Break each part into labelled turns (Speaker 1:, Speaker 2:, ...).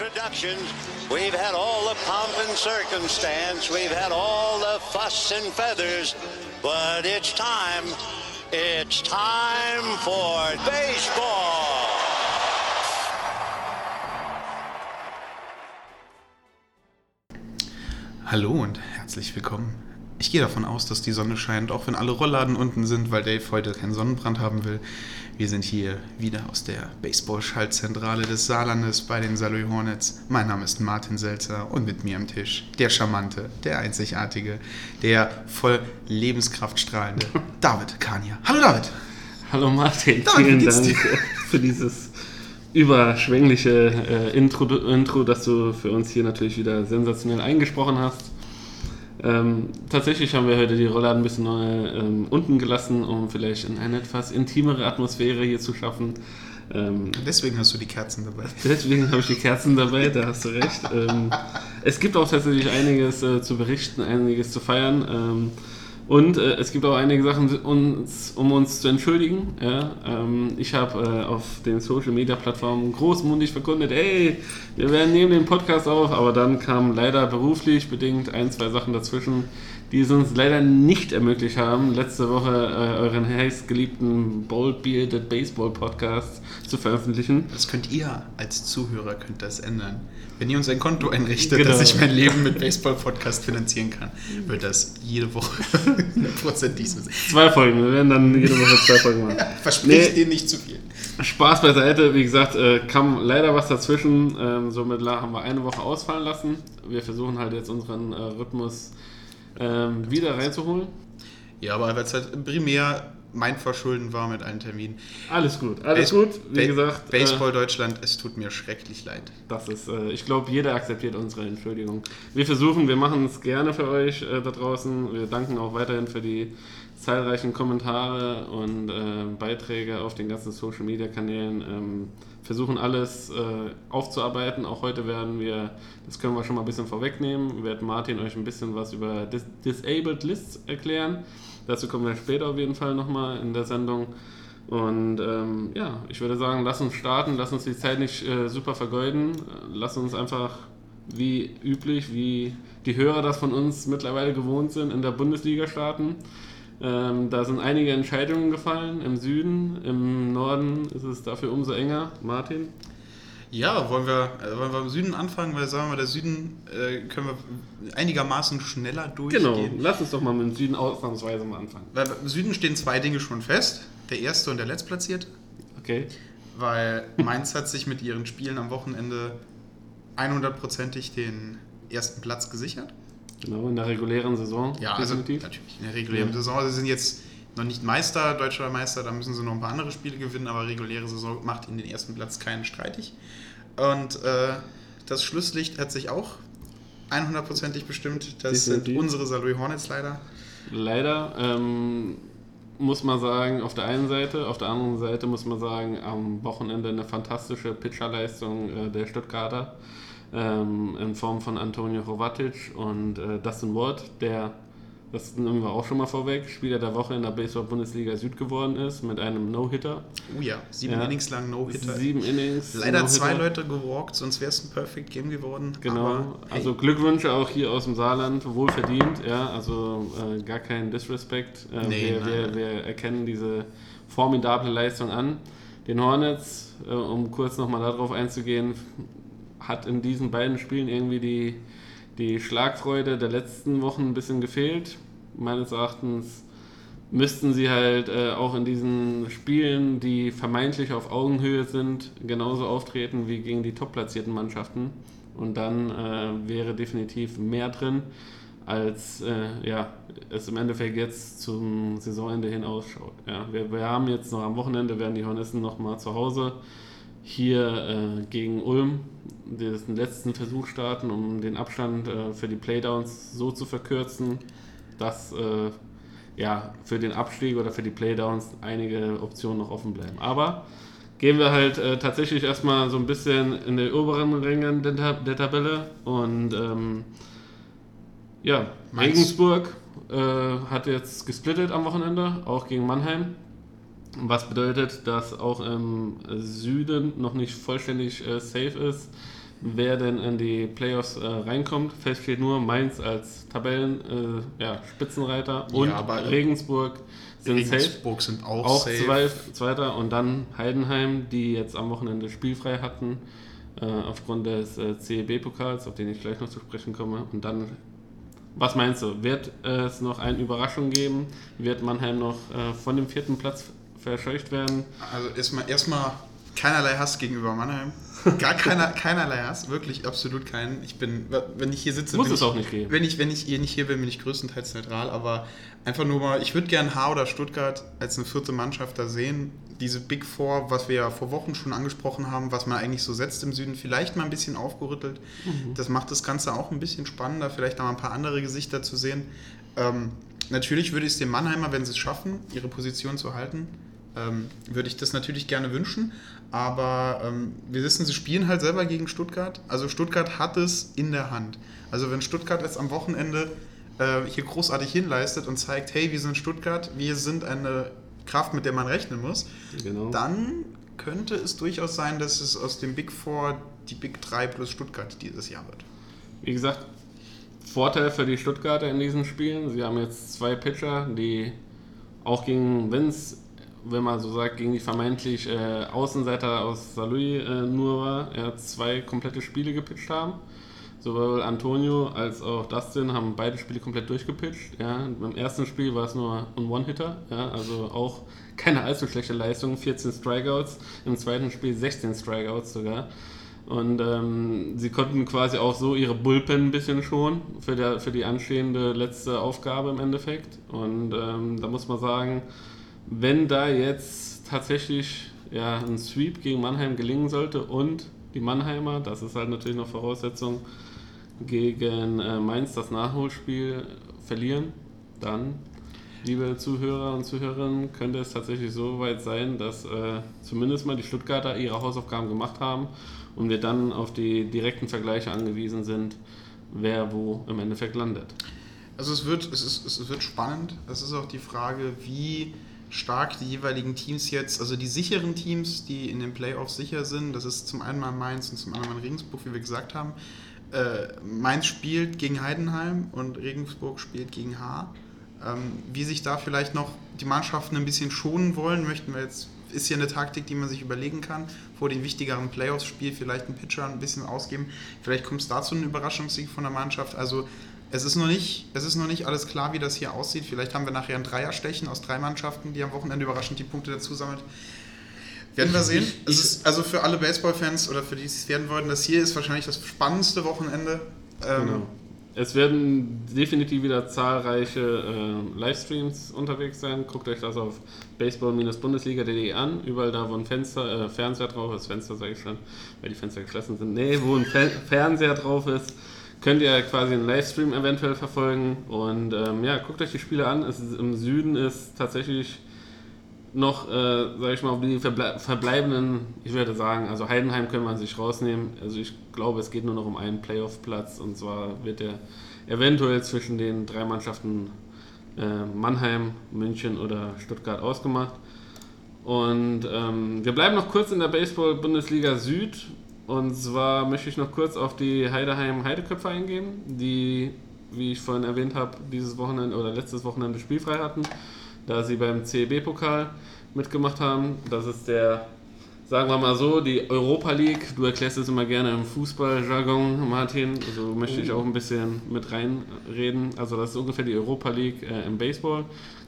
Speaker 1: Introductions. We've had all the pomp and circumstance. We've had all the fuss and feathers. But it's time. It's time for baseball.
Speaker 2: Hallo und herzlich willkommen. Ich gehe davon aus, dass die Sonne scheint, auch wenn alle Rollladen unten sind, weil Dave heute keinen Sonnenbrand haben will. Wir sind hier wieder aus der Baseball-Schaltzentrale des Saarlandes bei den Saloy Hornets. Mein Name ist Martin Selzer und mit mir am Tisch der charmante, der einzigartige, der voll Lebenskraft strahlende David Kania. Hallo David!
Speaker 3: Hallo Martin,
Speaker 2: David,
Speaker 3: vielen Dank für dieses überschwängliche äh, Intro, Intro, das du für uns hier natürlich wieder sensationell eingesprochen hast. Ähm, tatsächlich haben wir heute die Rollladen ein bisschen neu, ähm, unten gelassen, um vielleicht in eine etwas intimere Atmosphäre hier zu schaffen. Ähm,
Speaker 2: Deswegen hast du die Kerzen dabei.
Speaker 3: Deswegen habe ich die Kerzen dabei, da hast du recht. Ähm, es gibt auch tatsächlich einiges äh, zu berichten, einiges zu feiern. Und äh, es gibt auch einige Sachen, uns, um uns zu entschuldigen. Ja? Ähm, ich habe äh, auf den Social Media Plattformen großmundig verkündet, ey, wir werden nehmen den Podcast auf, aber dann kamen leider beruflich bedingt ein, zwei Sachen dazwischen, die es uns leider nicht ermöglicht haben, letzte Woche äh, euren heißgeliebten Bold Bearded Baseball Podcast zu veröffentlichen.
Speaker 2: Das könnt ihr als Zuhörer könnt das ändern. Wenn ihr uns ein Konto einrichtet,
Speaker 3: Genau.
Speaker 2: dass ich mein Leben mit Baseball-Podcast finanzieren kann, wird das jede Woche 100% diesem sein.
Speaker 3: Zwei Folgen, wir werden dann jede Woche zwei Folgen machen.
Speaker 2: Verspricht
Speaker 3: Nee.
Speaker 2: dir nicht zu viel.
Speaker 3: Spaß beiseite, wie gesagt, äh, kam leider was dazwischen. Ähm, somit haben wir eine Woche ausfallen lassen. Wir versuchen halt jetzt unseren äh, Rhythmus ähm, wieder reinzuholen.
Speaker 2: Ja, aber weil es halt primär mein Verschulden war mit allen Terminen.
Speaker 3: Alles gut, alles
Speaker 2: Base-
Speaker 3: gut. Wie
Speaker 2: Ba-
Speaker 3: gesagt, äh,
Speaker 2: Baseball Deutschland, es tut mir schrecklich leid.
Speaker 3: das ist, äh, ich glaube, jeder akzeptiert unsere Entschuldigung. Wir versuchen, wir machen es gerne für euch äh, da draußen. Wir danken auch weiterhin für die zahlreichen Kommentare und äh, Beiträge auf den ganzen Social Media Kanälen. Ähm, versuchen alles äh, aufzuarbeiten. Auch heute werden wir, das können wir schon mal ein bisschen vorwegnehmen, wird Martin euch ein bisschen was über Dis Disabled Lists erklären. Dazu kommen wir später auf jeden Fall nochmal in der Sendung. Und ähm, ja, ich würde sagen, lass uns starten, lass uns die Zeit nicht äh, super vergeuden, lass uns einfach wie üblich, wie die Hörer das von uns mittlerweile gewohnt sind, in der Bundesliga starten. Ähm, da sind einige Entscheidungen gefallen im Süden, im Norden ist es dafür umso enger. Martin?
Speaker 2: Ja, wollen wir, äh, wollen wir im Süden anfangen? Weil sagen wir mal, der Süden äh, können wir einigermaßen schneller durchgehen.
Speaker 3: Genau, lass uns doch mal mit dem Süden ausnahmsweise mal anfangen.
Speaker 2: Weil im Süden stehen zwei Dinge schon fest. Der erste und der letztplatzierte.
Speaker 3: Okay?
Speaker 2: Weil Mainz hat sich mit ihren Spielen am Wochenende 100%ig den ersten Platz gesichert.
Speaker 3: Genau, in der regulären Saison.
Speaker 2: Ja, also
Speaker 3: definitiv.
Speaker 2: natürlich in der regulären
Speaker 3: Ja.
Speaker 2: Saison. Sie sind jetzt noch nicht Meister, deutscher Meister, da müssen sie noch ein paar andere Spiele gewinnen, aber reguläre Saison macht ihnen den ersten Platz keinen streitig. Und äh, das Schlusslicht hat sich auch 100%ig bestimmt. Das sind
Speaker 3: Definitiv.
Speaker 2: unsere Saloy Hornets leider.
Speaker 3: Leider ähm, muss man sagen, auf der einen Seite, auf der anderen Seite muss man sagen, am Wochenende eine fantastische Pitcherleistung äh, der Stuttgarter ähm, in Form von Antonio Hovatic und äh, Dustin Ward, der, das nehmen wir auch schon mal vorweg, Spieler der Woche in der Baseball-Bundesliga Süd geworden ist mit einem No-Hitter.
Speaker 2: Oh ja, sieben
Speaker 3: Ja.
Speaker 2: Innings lang No-Hitter.
Speaker 3: Sieben Innings.
Speaker 2: Leider
Speaker 3: No-Hitter.
Speaker 2: zwei Leute gewalkt, sonst wäre es ein Perfect Game geworden.
Speaker 3: Genau,
Speaker 2: Aber, hey,
Speaker 3: also Glückwünsche auch hier aus dem Saarland, wohlverdient, ja, also äh, gar kein Disrespect. Äh,
Speaker 2: Nee,
Speaker 3: wir,
Speaker 2: nein,
Speaker 3: wir,
Speaker 2: nein.
Speaker 3: wir erkennen diese formidable Leistung an. Den Hornets, äh, um kurz nochmal darauf einzugehen, hat in diesen beiden Spielen irgendwie die, die Schlagfreude der letzten Wochen ein bisschen gefehlt. Meines Erachtens müssten sie halt äh, auch in diesen Spielen, die vermeintlich auf Augenhöhe sind, genauso auftreten wie gegen die top-platzierten Mannschaften. Und dann äh, wäre definitiv mehr drin, als äh, ja, es im Endeffekt jetzt zum Saisonende hin ausschaut. Ja, wir, wir haben jetzt noch am Wochenende, werden die Hornissen noch mal zu Hause hier äh, gegen Ulm den letzten Versuch starten, um den Abstand äh, für die Playdowns so zu verkürzen, dass äh, ja, für den Abstieg oder für die Playdowns einige Optionen noch offen bleiben. Aber gehen wir halt äh, tatsächlich erstmal so ein bisschen in die oberen Rängen der, der Tabelle und ähm, ja,
Speaker 2: Mainz.
Speaker 3: Regensburg äh, hat jetzt gesplittet am Wochenende, auch gegen Mannheim. Was bedeutet, dass auch im Süden noch nicht vollständig äh, safe ist, wer denn in die Playoffs äh, reinkommt. Fest steht nur Mainz als Tabellen äh, ja, Spitzenreiter und
Speaker 2: Ja,
Speaker 3: Regensburg sind safe.
Speaker 2: Regensburg sind auch,
Speaker 3: Auch
Speaker 2: safe.
Speaker 3: zwei, Zweiter und dann Heidenheim, die jetzt am Wochenende spielfrei hatten, äh, aufgrund des äh, CEB-Pokals, auf den ich gleich noch zu sprechen komme. Und dann, was meinst du, wird es noch eine Überraschung geben? Wird Mannheim noch äh, von dem vierten Platz verscheucht werden?
Speaker 2: Also erstmal erstmal keinerlei Hass gegenüber Mannheim. Gar keiner, keinerlei Hass, wirklich absolut keinen. Ich bin, wenn ich hier sitze,
Speaker 3: Muss
Speaker 2: bin
Speaker 3: es
Speaker 2: ich,
Speaker 3: auch nicht geben.
Speaker 2: Wenn ich, wenn ich hier nicht hier bin, bin ich größtenteils neutral, aber einfach nur mal, ich würde gern H oder Stuttgart als eine vierte Mannschaft da sehen. Diese Big Four, was wir ja vor Wochen schon angesprochen haben, was man eigentlich so setzt im Süden, vielleicht mal ein bisschen aufgerüttelt.
Speaker 3: Mhm.
Speaker 2: Das macht das Ganze auch ein bisschen spannender, vielleicht noch mal ein paar andere Gesichter zu sehen. Ähm, natürlich würde ich es den Mannheimer, wenn sie es schaffen, ihre Position zu halten, ähm, würde ich das natürlich gerne wünschen. Aber ähm, wir wissen, sie spielen halt selber gegen Stuttgart. Also Stuttgart hat es in der Hand. Also wenn Stuttgart jetzt am Wochenende äh, hier großartig hinleistet und zeigt, hey, wir sind Stuttgart, wir sind eine Kraft, mit der man rechnen muss,
Speaker 3: Genau.
Speaker 2: dann könnte es durchaus sein, dass es aus dem Big Four die Big 3 plus Stuttgart dieses Jahr wird.
Speaker 3: Wie gesagt, Vorteil für die Stuttgarter in diesen Spielen. Sie haben jetzt zwei Pitcher, die auch gegen, wenn es, wenn man so sagt, gegen die vermeintlich äh, Außenseiter aus Saarlouis äh, nur war, hat zwei komplette Spiele gepitcht haben. Sowohl Antonio als auch Dustin haben beide Spiele komplett durchgepitcht. Ja. Beim ersten Spiel war es nur ein One-Hitter, ja, also auch keine allzu schlechte Leistung, 14 Strikeouts. Im zweiten Spiel 16 Strikeouts sogar. Und ähm, sie konnten quasi auch so ihre Bullpen ein bisschen schonen für, der, für die anstehende letzte Aufgabe im Endeffekt. Und ähm, da muss man sagen, wenn da jetzt tatsächlich ja, ein Sweep gegen Mannheim gelingen sollte und die Mannheimer, das ist halt natürlich noch Voraussetzung, gegen äh, Mainz das Nachholspiel verlieren, dann, liebe Zuhörer und Zuhörerinnen, könnte es tatsächlich so weit sein, dass äh, zumindest mal die Stuttgarter ihre Hausaufgaben gemacht haben und wir dann auf die direkten Vergleiche angewiesen sind, wer wo im Endeffekt landet.
Speaker 2: Also es wird, es, ist, es wird spannend. Es ist auch die Frage, wie stark die jeweiligen Teams jetzt, also die sicheren Teams, die in den Playoffs sicher sind, das ist zum einen mal Mainz und zum anderen mal Regensburg, wie wir gesagt haben. Äh, Mainz spielt gegen Heidenheim und Regensburg spielt gegen H. Ähm, wie sich da vielleicht noch die Mannschaften ein bisschen schonen wollen, möchten wir jetzt, ist hier eine Taktik, die man sich überlegen kann. Vor dem wichtigeren Playoffs-Spiel vielleicht einen Pitcher ein bisschen ausgeben. Vielleicht kommt es dazu einen Überraschungssieg von der Mannschaft. Also es ist, noch nicht, es ist noch nicht alles klar, wie das hier aussieht. Vielleicht haben wir nachher ein Dreierstechen aus drei Mannschaften, die am Wochenende überraschend die Punkte dazu sammeln. Werden wir sehen. Ist, also für alle Baseball-Fans oder für die es werden wollten, das hier ist wahrscheinlich das spannendste Wochenende. Ähm,
Speaker 3: Genau. Es werden definitiv wieder zahlreiche äh, Livestreams unterwegs sein. Guckt euch das auf baseball-bundesliga.de an. Überall da, wo ein Fenster, äh, Fernseher drauf ist, Fenster sage ich schon, weil die Fenster geschlossen sind. Nee, wo ein Fe Fernseher drauf ist, könnt ihr quasi einen Livestream eventuell verfolgen. Und ähm, ja, guckt euch die Spiele an. Es ist, Im Süden ist tatsächlich noch, äh, sage ich mal, die verble verbleibenden, ich würde sagen, also Heidenheim können man sich rausnehmen. Also ich glaube, es geht nur noch um einen Playoff-Platz und zwar wird der eventuell zwischen den drei Mannschaften äh, Mannheim, München oder Stuttgart ausgemacht. Und ähm, wir bleiben noch kurz in der Baseball-Bundesliga Süd. Und zwar möchte ich noch kurz auf die Heideheim-Heideköpfe eingehen, die, wie ich vorhin erwähnt habe, dieses Wochenende oder letztes Wochenende spielfrei hatten, da sie beim CEB-Pokal mitgemacht haben. Das ist der, sagen wir mal so, die Europa League. Du erklärst es immer gerne im Fußballjargon, Martin. Also möchte ich auch ein bisschen mit reinreden. Also das ist ungefähr die Europa League äh, im Baseball.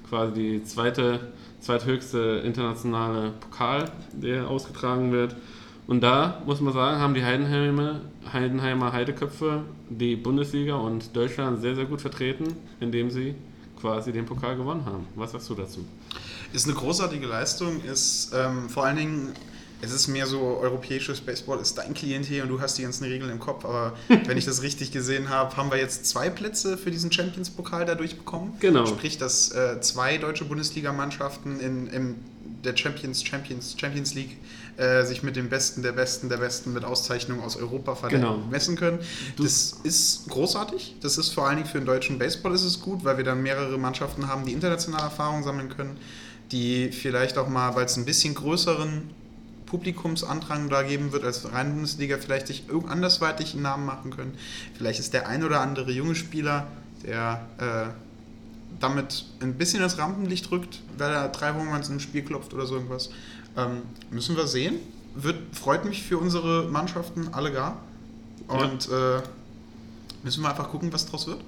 Speaker 3: Quasi die zweite, zweithöchste internationale Pokal, der ausgetragen wird. Und da muss man sagen, haben die Heidenheimer, Heidenheimer Heideköpfe die Bundesliga und Deutschland sehr, sehr gut vertreten, indem sie quasi den Pokal gewonnen haben. Was sagst du dazu?
Speaker 2: Ist eine großartige Leistung, ist ähm, vor allen Dingen es ist mehr so europäisches Baseball ist dein Klientel und du hast die ganzen Regeln im Kopf. Aber wenn ich das richtig gesehen habe, haben wir jetzt zwei Plätze für diesen Champions-Pokal dadurch bekommen.
Speaker 3: Genau.
Speaker 2: Sprich, dass äh, zwei deutsche Bundesligamannschaften in, in der Champions, Champions, Champions League äh, sich mit dem Besten der Besten der Besten mit Auszeichnung aus Europa
Speaker 3: Genau.
Speaker 2: messen können. das ist großartig. Das ist vor allen Dingen für den deutschen Baseball ist es gut, weil wir dann mehrere Mannschaften haben, die internationale Erfahrung sammeln können, die vielleicht auch mal, weil es ein bisschen größeren Publikumsandrang da geben wird als rein Bundesliga, vielleicht sich irgend andersweitig einen Namen machen können. Vielleicht ist der ein oder andere junge Spieler, der äh, damit ein bisschen ins Rampenlicht rückt, weil er drei Homeruns im Spiel klopft oder so irgendwas. Ähm, müssen wir sehen. Wird, freut mich für unsere Mannschaften alle gar. Und äh, müssen wir einfach gucken, was draus wird.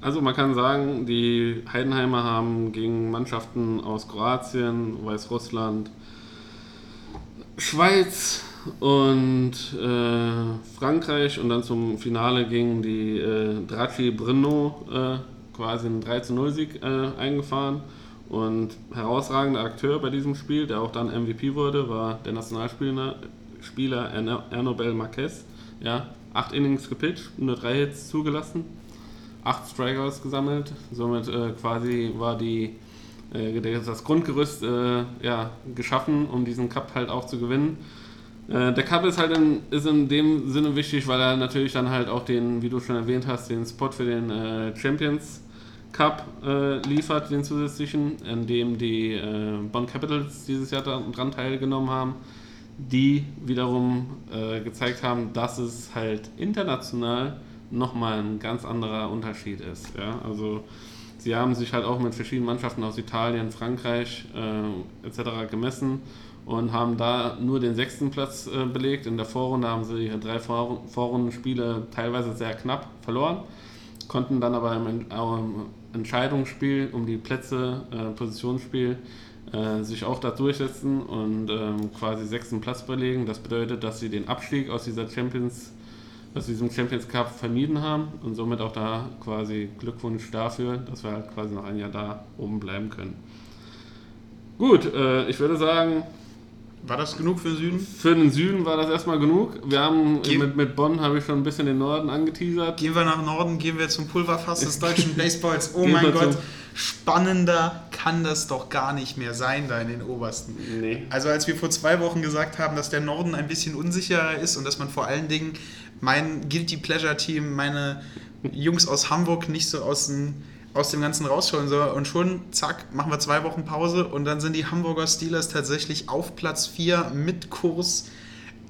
Speaker 3: Also man kann sagen, die Heidenheimer haben gegen Mannschaften aus Kroatien, Weißrussland, Schweiz und äh, Frankreich und dann zum Finale gegen die äh, Draci Brno äh, quasi einen 3 0 Sieg äh, eingefahren. Und herausragender Akteur bei diesem Spiel, der auch dann MVP wurde, war der Nationalspieler Spieler Erno- Ernobel Marquez. Ja, acht Innings gepitcht, nur drei Hits zugelassen acht Strikeouts gesammelt. Somit äh, quasi war die, äh, das Grundgerüst äh, ja, geschaffen, um diesen Cup halt auch zu gewinnen. Äh, der Cup ist halt in, ist in dem Sinne wichtig, weil er natürlich dann halt auch den, wie du schon erwähnt hast, den Spot für den äh, Champions Cup äh, liefert, den zusätzlichen, in dem die äh, Bonn Capitals dieses Jahr da- dran teilgenommen haben, die wiederum äh, gezeigt haben, dass es halt international nochmal ein ganz anderer Unterschied ist. Ja? Also sie haben sich halt auch mit verschiedenen Mannschaften aus Italien, Frankreich äh, etc. gemessen und haben da nur den sechsten Platz äh, belegt. In der Vorrunde haben sie ihre drei Vor Vorrundenspiele teilweise sehr knapp verloren, konnten dann aber im, im Entscheidungsspiel um die Plätze, äh, Positionsspiel, äh, sich auch da durchsetzen und ähm, quasi sechsten Platz belegen. Das bedeutet, dass sie den Abstieg aus dieser Champions aus diesem Champions Cup vermieden haben und somit auch da quasi Glückwunsch dafür, dass wir halt quasi noch ein Jahr da oben bleiben können. Gut, äh, ich würde sagen,
Speaker 2: War das genug für den Süden?
Speaker 3: für den Süden war das erstmal genug. Wir haben
Speaker 2: Ge-
Speaker 3: mit, mit Bonn habe ich schon ein bisschen den Norden angeteasert.
Speaker 2: Gehen wir nach Norden, gehen wir zum Pulverfass des deutschen Baseballs. Oh
Speaker 3: Gehen
Speaker 2: mein Gott, spannender kann das doch gar nicht mehr sein da in den Obersten.
Speaker 3: Nee.
Speaker 2: Also als wir vor zwei Wochen gesagt haben, dass der Norden ein bisschen unsicherer ist und dass man vor allen Dingen mein Guilty Pleasure Team, meine Jungs aus Hamburg nicht so aus dem, aus dem Ganzen rausschauen soll und schon, zack, machen wir zwei Wochen Pause und dann sind die Hamburger Steelers tatsächlich auf Platz 4 mit Kurs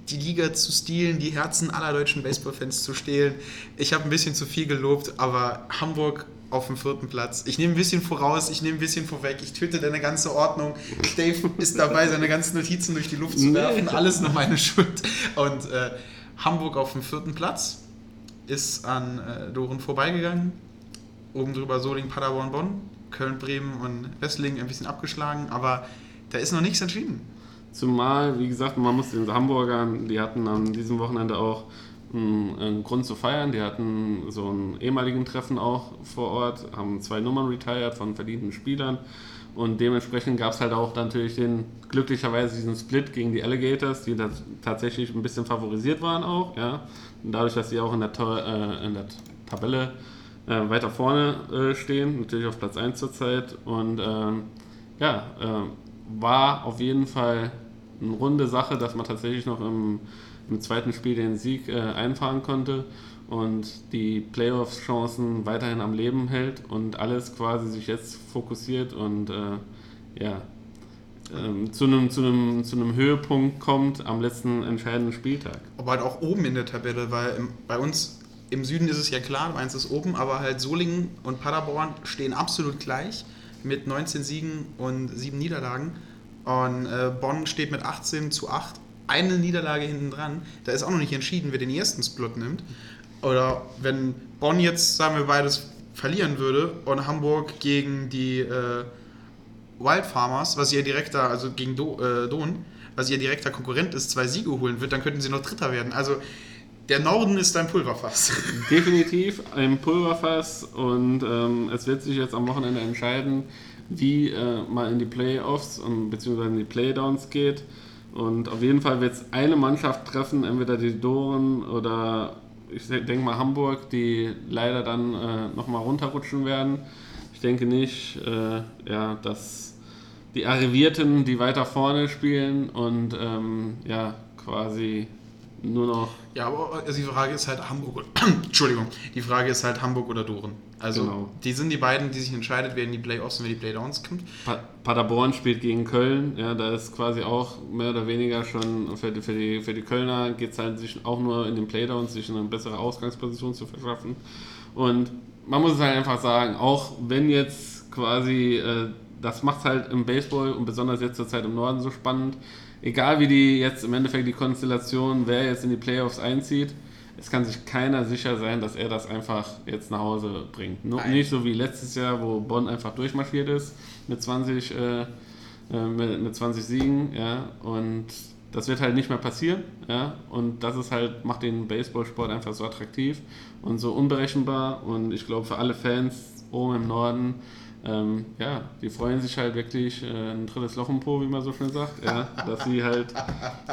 Speaker 2: die Liga zu stehlen, die Herzen aller deutschen Baseballfans zu stehlen. Ich habe ein bisschen zu viel gelobt, aber Hamburg auf dem vierten Platz. Ich nehme ein bisschen voraus, ich nehme ein bisschen vorweg, ich töte deine ganze Ordnung. Dave ist dabei, seine ganzen Notizen durch die Luft zu werfen. Alles nur meine Schuld. Und äh, Hamburg auf dem vierten Platz ist an äh, Doren vorbeigegangen. Oben drüber Soling, Paderborn, Bonn, Köln, Bremen und Wesseling ein bisschen abgeschlagen, aber da ist noch nichts entschieden.
Speaker 3: Zumal, wie gesagt, man muss den Hamburgern, die hatten an diesem Wochenende auch einen, einen Grund zu feiern. Die hatten so einen ehemaligen Treffen auch vor Ort, haben zwei Nummern retired von verdienten Spielern. Und dementsprechend gab es halt auch natürlich den, glücklicherweise diesen Split gegen die Alligators, die tatsächlich ein bisschen favorisiert waren auch. Ja. Und dadurch, dass sie auch in der, äh, in der Tabelle äh, weiter vorne äh, stehen, natürlich auf Platz 1 zurzeit. Und ähm, ja, äh, war auf jeden Fall eine runde Sache, dass man tatsächlich noch im, im zweiten Spiel den Sieg äh, einfahren konnte und die Playoffs-Chancen weiterhin am Leben hält und alles quasi sich jetzt fokussiert und äh, ja, ähm, zu einem zu einem zu einem Höhepunkt kommt am letzten entscheidenden Spieltag.
Speaker 2: aber halt auch oben in der Tabelle, weil im, bei uns im Süden ist es ja klar, eins ist oben, aber halt Solingen und Paderborn stehen absolut gleich mit 19 Siegen und 7 Niederlagen. Und äh, Bonn steht mit 18 zu 8, eine Niederlage hinten dran. Da ist auch noch nicht entschieden, wer den ersten Split nimmt. Oder wenn Bonn jetzt, sagen wir, beides verlieren würde und Hamburg gegen die äh, Wild Farmers, was ihr direkter, also gegen Do, äh, Don, was ihr direkter Konkurrent ist, zwei Siege holen wird, dann könnten sie noch Dritter werden. Also der Norden ist ein Pulverfass.
Speaker 3: Definitiv ein Pulverfass und ähm, es wird sich jetzt am Wochenende entscheiden, wie äh, man in die Playoffs und beziehungsweise in die Playdowns geht. Und auf jeden Fall wird es eine Mannschaft treffen, entweder die Doren oder ich denke mal Hamburg, die leider dann äh, nochmal runterrutschen werden. Ich denke nicht, äh, ja, dass die Arrivierten, die weiter vorne spielen und ähm, ja, quasi nur noch.
Speaker 2: Ja, aber also die Frage ist halt Hamburg oder, Entschuldigung, die Frage ist halt Hamburg oder Doren. Also
Speaker 3: Genau.
Speaker 2: die sind die beiden, die sich entscheidet, wer in die Playoffs und wer in die Playdowns kommt.
Speaker 3: Pa Paderborn spielt gegen Köln, ja, da ist quasi auch mehr oder weniger schon für die, für die, für die Kölner geht es halt sich auch nur in den Playdowns, sich eine bessere Ausgangsposition zu verschaffen. Und man muss es halt einfach sagen, auch wenn jetzt quasi, äh, das macht halt im Baseball und besonders jetzt zur Zeit im Norden so spannend, egal wie die jetzt im Endeffekt die Konstellation, wer jetzt in die Playoffs einzieht, es kann sich keiner sicher sein, dass er das einfach jetzt nach Hause bringt.
Speaker 2: Nein.
Speaker 3: nicht so wie letztes Jahr, wo Bonn einfach durchmarschiert ist mit 20, äh, äh, mit, mit 20 Siegen, ja, und das wird halt nicht mehr passieren, ja, und das ist halt, macht den Baseballsport einfach so attraktiv und so unberechenbar und ich glaube für alle Fans oben im Norden, ähm, ja, die freuen sich halt wirklich äh, ein drittes Loch im Po, wie man so schön sagt, ja, dass sie halt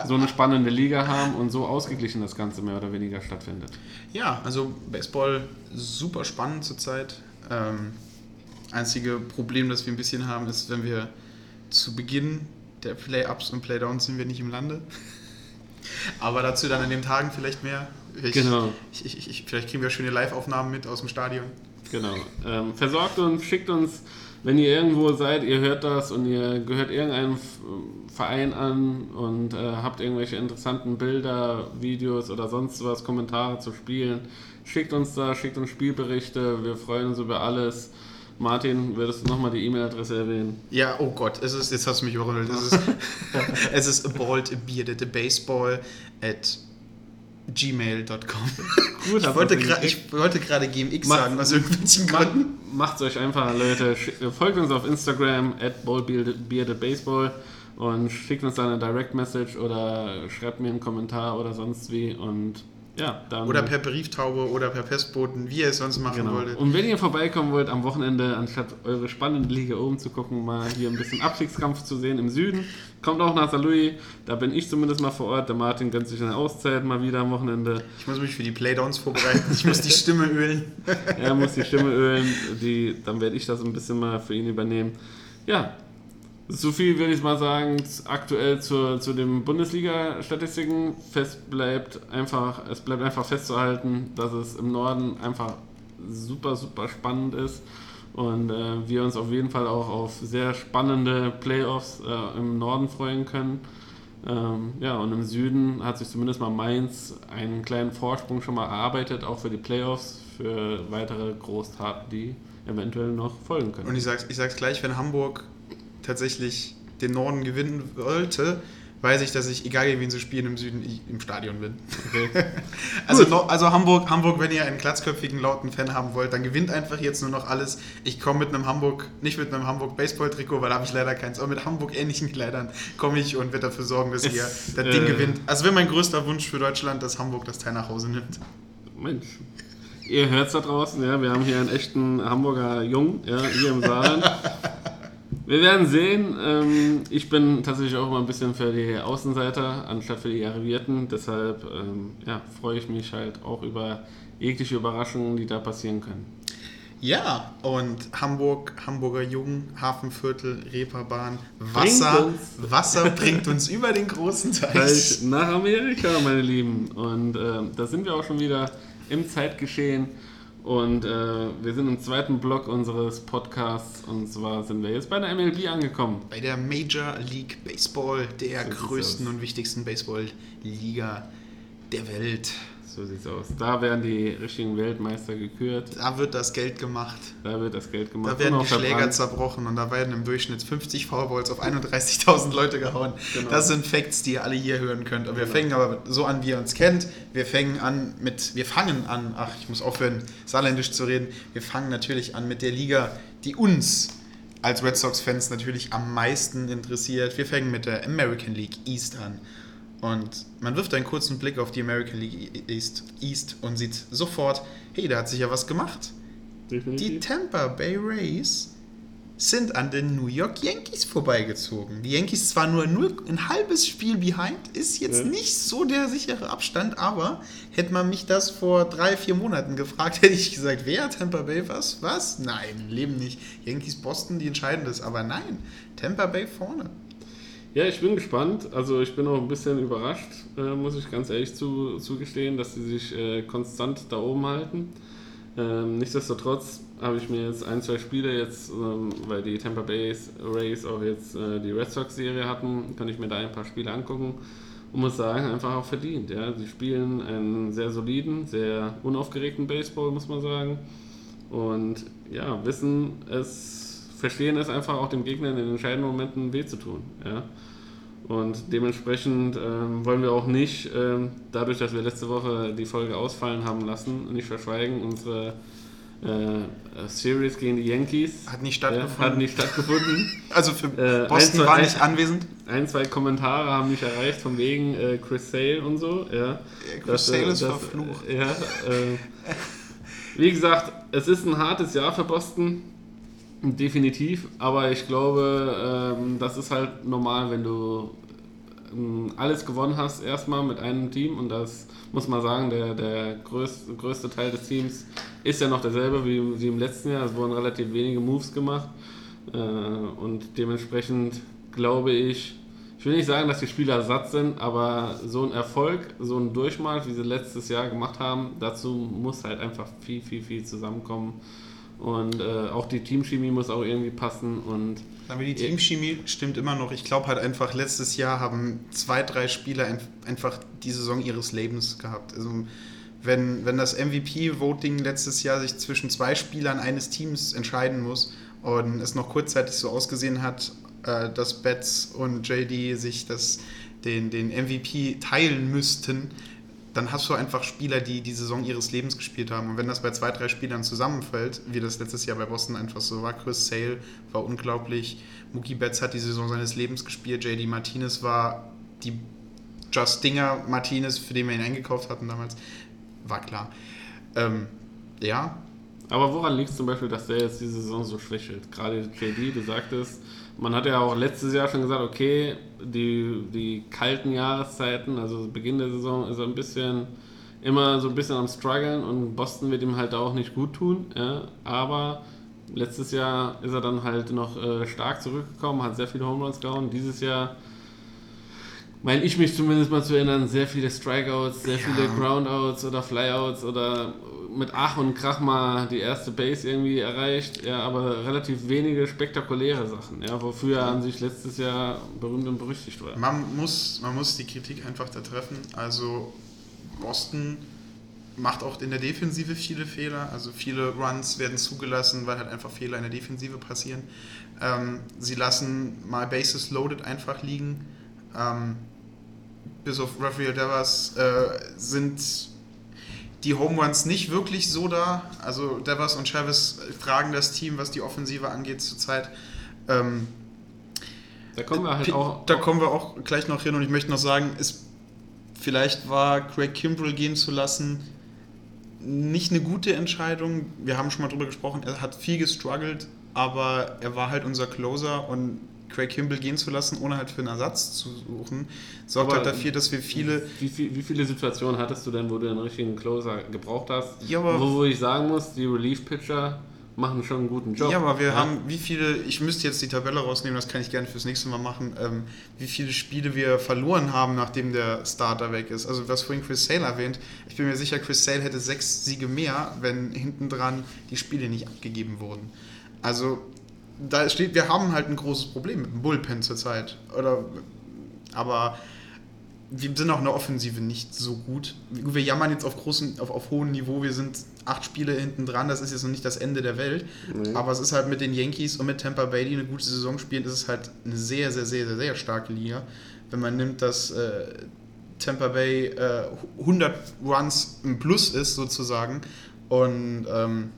Speaker 3: so eine spannende Liga haben und so ausgeglichen das Ganze mehr oder weniger stattfindet.
Speaker 2: Ja, also Baseball super spannend zurzeit. Ähm, einzige Problem, das wir ein bisschen haben, ist, wenn wir zu Beginn der Play-Ups und Playdowns sind wir nicht im Lande. Aber dazu dann an den Tagen vielleicht mehr. Ich,
Speaker 3: Genau.
Speaker 2: Ich, ich, vielleicht kriegen wir schöne Live-Aufnahmen mit aus dem Stadion.
Speaker 3: Genau. Ähm, versorgt uns, schickt uns, wenn ihr irgendwo seid, ihr hört das und ihr gehört irgendeinem Verein an und äh, habt irgendwelche interessanten Bilder, Videos oder sonst was, Kommentare zu Spielen, schickt uns da, schickt uns Spielberichte, wir freuen uns über alles. Martin, würdest du nochmal die E-Mail-Adresse erwähnen?
Speaker 2: Ja, oh Gott, es ist, jetzt hast du mich überrollt. Es ist, es ist baldbeardedbaseball at gmail.com.
Speaker 3: Gut,
Speaker 2: Ich wollte, gra- ich wollte gerade GMX
Speaker 3: Mach-
Speaker 2: sagen, aus irgendwelchen
Speaker 3: Macht,
Speaker 2: Gründen.
Speaker 3: macht's euch einfach, Leute. Sch- Folgt uns auf Instagram, at ballbeardedbaseball und schickt uns da eine Direct Message oder schreibt mir einen Kommentar oder sonst wie und ja.
Speaker 2: Oder per Brieftaube oder per Pestboten, wie ihr es sonst machen
Speaker 3: Genau.
Speaker 2: wolltet.
Speaker 3: Und wenn ihr vorbeikommen wollt am Wochenende, anstatt eure spannende Liga oben zu gucken, mal hier ein bisschen Abstiegskampf zu sehen im Süden, kommt auch nach St. Louis. Da bin ich zumindest mal vor Ort. Der Martin gönnt sich eine Auszeit mal wieder am Wochenende.
Speaker 2: Ich muss mich für die Playdowns vorbereiten. Ich muss die Stimme ölen.
Speaker 3: Er muss die Stimme ölen, die, dann werde ich das ein bisschen mal für ihn übernehmen. Ja, so viel würde ich mal sagen, aktuell zur, zu den Bundesliga-Statistiken. Fest bleibt einfach, es bleibt einfach festzuhalten, dass es im Norden einfach super, super spannend ist und äh, wir uns auf jeden Fall auch auf sehr spannende Playoffs äh, im Norden freuen können. Ähm, ja, und im Süden hat sich zumindest mal Mainz einen kleinen Vorsprung schon mal erarbeitet, auch für die Playoffs, für weitere Großtaten, die eventuell noch folgen können.
Speaker 2: Und ich sag's, ich sag's gleich, wenn Hamburg tatsächlich den Norden gewinnen wollte, weiß ich, dass ich, egal gegen wen sie spielen, im Süden im Stadion bin.
Speaker 3: Okay.
Speaker 2: Also, also Hamburg, Hamburg, wenn ihr einen glatzköpfigen, lauten Fan haben wollt, dann gewinnt einfach jetzt nur noch alles. Ich komme mit einem Hamburg, nicht mit einem Hamburg Baseball-Trikot, weil da habe ich leider keins, aber mit Hamburg-ähnlichen Kleidern komme ich und werde dafür sorgen, dass
Speaker 3: Es,
Speaker 2: ihr das
Speaker 3: äh,
Speaker 2: Ding gewinnt. Also wäre mein größter Wunsch für Deutschland, dass Hamburg das Teil nach Hause nimmt.
Speaker 3: Mensch. Ihr hört's da draußen, ja, wir haben hier einen echten Hamburger Jung, ja, hier im Saarland. Wir werden sehen. Ähm, ich bin tatsächlich auch immer ein bisschen für die Außenseiter anstatt für die Arrivierten. Deshalb ähm, ja, freue ich mich halt auch über jegliche Überraschungen, die da passieren können.
Speaker 2: Ja, und Hamburg, Hamburger Jungen, Hafenviertel, Reeperbahn,
Speaker 3: Bringt
Speaker 2: Wasser,
Speaker 3: uns-
Speaker 2: Wasser bringt uns über den großen Teich.
Speaker 3: Nach Amerika, meine Lieben. Und ähm, da sind wir auch schon wieder im Zeitgeschehen. Und äh, wir sind im zweiten Block unseres Podcasts. Und zwar sind wir jetzt bei der MLB angekommen.
Speaker 2: Bei der Major League Baseball, der größten und wichtigsten Baseball-Liga der Welt.
Speaker 3: So sieht's aus. Da werden die richtigen Weltmeister gekürt.
Speaker 2: Da wird das Geld gemacht.
Speaker 3: Da wird das Geld gemacht.
Speaker 2: Da werden die
Speaker 3: auch
Speaker 2: Schläger
Speaker 3: verbrannt.
Speaker 2: zerbrochen und da werden im Durchschnitt 50 Foulballs auf 31.000 Leute gehauen.
Speaker 3: Genau.
Speaker 2: Das sind Facts, die ihr alle hier hören könnt. Und wir fängen aber so an, wie ihr uns kennt. Wir fangen an mit, wir fangen an, ach, ich muss aufhören, saarländisch zu reden. Wir fangen natürlich an mit der Liga, die uns als Red Sox-Fans natürlich am meisten interessiert. Wir fangen mit der American League East an. Und man wirft einen kurzen Blick auf die American League East, East und sieht sofort, hey, da hat sich ja was gemacht. Die
Speaker 3: Definitiv.
Speaker 2: Tampa Bay Rays sind an den New York Yankees vorbeigezogen. Die Yankees zwar nur, ein halbes Spiel behind, ist jetzt
Speaker 3: Ja.
Speaker 2: nicht so der sichere Abstand, aber hätte man mich das vor drei, vier Monaten gefragt, hätte ich gesagt, wer? Tampa Bay was? Was? Nein, im Leben nicht. Yankees Boston, die entscheiden das, aber nein, Tampa Bay vorne.
Speaker 3: Ja, ich bin gespannt. Also ich bin auch ein bisschen überrascht, äh, muss ich ganz ehrlich zu, zugestehen, dass sie sich äh, konstant da oben halten. Ähm, nichtsdestotrotz habe ich mir jetzt ein, zwei Spiele jetzt, ähm, weil die Tampa Bay Rays auch jetzt äh, die Red Sox Serie hatten, kann ich mir da ein paar Spiele angucken und muss sagen, einfach auch verdient. Ja. Sie spielen einen sehr soliden, sehr unaufgeregten Baseball, muss man sagen. Und ja, wissen es, verstehen es einfach auch dem Gegner in den entscheidenden Momenten weh zu tun. Ja. Und dementsprechend ähm, wollen wir auch nicht, ähm, dadurch, dass wir letzte Woche die Folge ausfallen haben lassen, nicht verschweigen, unsere äh, Series gegen die Yankees
Speaker 2: Hat nicht
Speaker 3: ja,
Speaker 2: stattgefunden.
Speaker 3: hat nicht stattgefunden.
Speaker 2: Also für
Speaker 3: Äh,
Speaker 2: Boston
Speaker 3: ein, zwei-
Speaker 2: war nicht anwesend.
Speaker 3: Ein, zwei Kommentare haben mich erreicht von wegen äh, Chris Sale und so. Ja,
Speaker 2: Chris Sale ist verflucht.
Speaker 3: Ja, äh, wie gesagt, es ist ein hartes Jahr für Boston. Definitiv, aber ich glaube, ähm, das ist halt normal, wenn du ähm, alles gewonnen hast, erstmal mit einem Team und das muss man sagen, der, der größte, größte Teil des Teams ist ja noch derselbe wie, wie im letzten Jahr. Es wurden relativ wenige Moves gemacht äh, und dementsprechend glaube ich, ich will nicht sagen, dass die Spieler satt sind, aber so ein Erfolg, so ein Durchmarsch, wie sie letztes Jahr gemacht haben, dazu muss halt einfach viel, viel, viel zusammenkommen. Und äh, auch die Teamchemie muss auch irgendwie passen. Und
Speaker 2: Aber die Teamchemie stimmt immer noch. Ich glaube halt einfach, letztes Jahr haben zwei, drei Spieler ein, einfach die Saison ihres Lebens gehabt. Also wenn, wenn das MVP-Voting letztes Jahr sich zwischen zwei Spielern eines Teams entscheiden muss und es noch kurzzeitig so ausgesehen hat, äh, dass Betts und JD sich das, den, den MVP teilen müssten, dann hast du einfach Spieler, die die Saison ihres Lebens gespielt haben. Und wenn das bei zwei, drei Spielern zusammenfällt, wie das letztes Jahr bei Boston einfach so war, Chris Sale war unglaublich, Mookie Betts hat die Saison seines Lebens gespielt, JD Martinez war die Just Dinger Martinez, für den wir ihn eingekauft hatten damals, war klar. Ähm, ja,
Speaker 3: Aber woran liegt es zum Beispiel, dass der jetzt diese Saison so schwächelt? Gerade JD, du sagtest, man hat ja auch letztes Jahr schon gesagt, okay, die, die kalten Jahreszeiten, also Beginn der Saison, ist er ein bisschen immer so ein bisschen am struggeln und Boston wird ihm halt auch nicht gut tun. Ja? Aber letztes Jahr ist er dann halt noch äh, stark zurückgekommen, hat sehr viele Home Runs gehauen. Dieses Jahr meine ich mich zumindest mal zu erinnern, sehr viele Strikeouts, sehr
Speaker 2: Ja.
Speaker 3: viele Groundouts oder Flyouts oder mit Ach und Krach mal die erste Base irgendwie erreicht, ja, aber relativ wenige spektakuläre Sachen, ja, wofür er an sich letztes Jahr berühmt und berüchtigt war.
Speaker 2: Man muss, man muss die Kritik einfach da treffen. Also Boston macht auch in der Defensive viele Fehler. Also viele Runs werden zugelassen, weil halt einfach Fehler in der Defensive passieren. Ähm, sie lassen mal Bases loaded einfach liegen. Ähm, bis auf Rafael Devers äh, sind die Home Runs nicht wirklich so da. Also Devers und Chavez tragen das Team, was die Offensive angeht, zurzeit. Ähm,
Speaker 3: Da kommen wir halt auch.
Speaker 2: Da kommen wir auch gleich noch hin und ich möchte noch sagen, es, vielleicht war Craig Kimbrell gehen zu lassen nicht eine gute Entscheidung. Wir haben schon mal drüber gesprochen, er hat viel gestruggelt, aber er war halt unser Closer und Craig Kimbrell gehen zu lassen, ohne halt für einen Ersatz zu suchen, sorgt
Speaker 3: Aber-
Speaker 2: halt dafür, dass wir viele
Speaker 3: Wie, viel, wie viele Situationen hattest du denn, wo du einen richtigen Closer gebraucht hast?
Speaker 2: Ja, aber-
Speaker 3: wo, wo ich sagen muss, die Relief-Pitcher machen schon einen guten Job.
Speaker 2: Ja, aber wir haben, wie viele, ich müsste jetzt die Tabelle rausnehmen, das kann ich gerne fürs nächste Mal machen, ähm, wie viele Spiele wir verloren haben, nachdem der Starter weg ist. Also, was vorhin Chris Sale erwähnt, ich bin mir sicher, Chris Sale hätte sechs Siege mehr, wenn hinten dran die Spiele nicht abgegeben wurden. Also, da steht, wir haben halt ein großes Problem mit dem Bullpen zurzeit. Oder, aber wir sind auch in der Offensive nicht so gut. Wir jammern jetzt auf, großem, auf, auf hohem Niveau, wir sind acht Spiele hinten dran, das ist jetzt noch nicht das Ende der Welt.
Speaker 3: Nee.
Speaker 2: Aber es ist halt mit den Yankees und mit Tampa Bay, die eine gute Saison spielen, ist es halt eine sehr, sehr, sehr, sehr, sehr starke Liga. Wenn man nimmt, dass äh, Tampa Bay äh, 100 Runs im Plus ist sozusagen und ähm,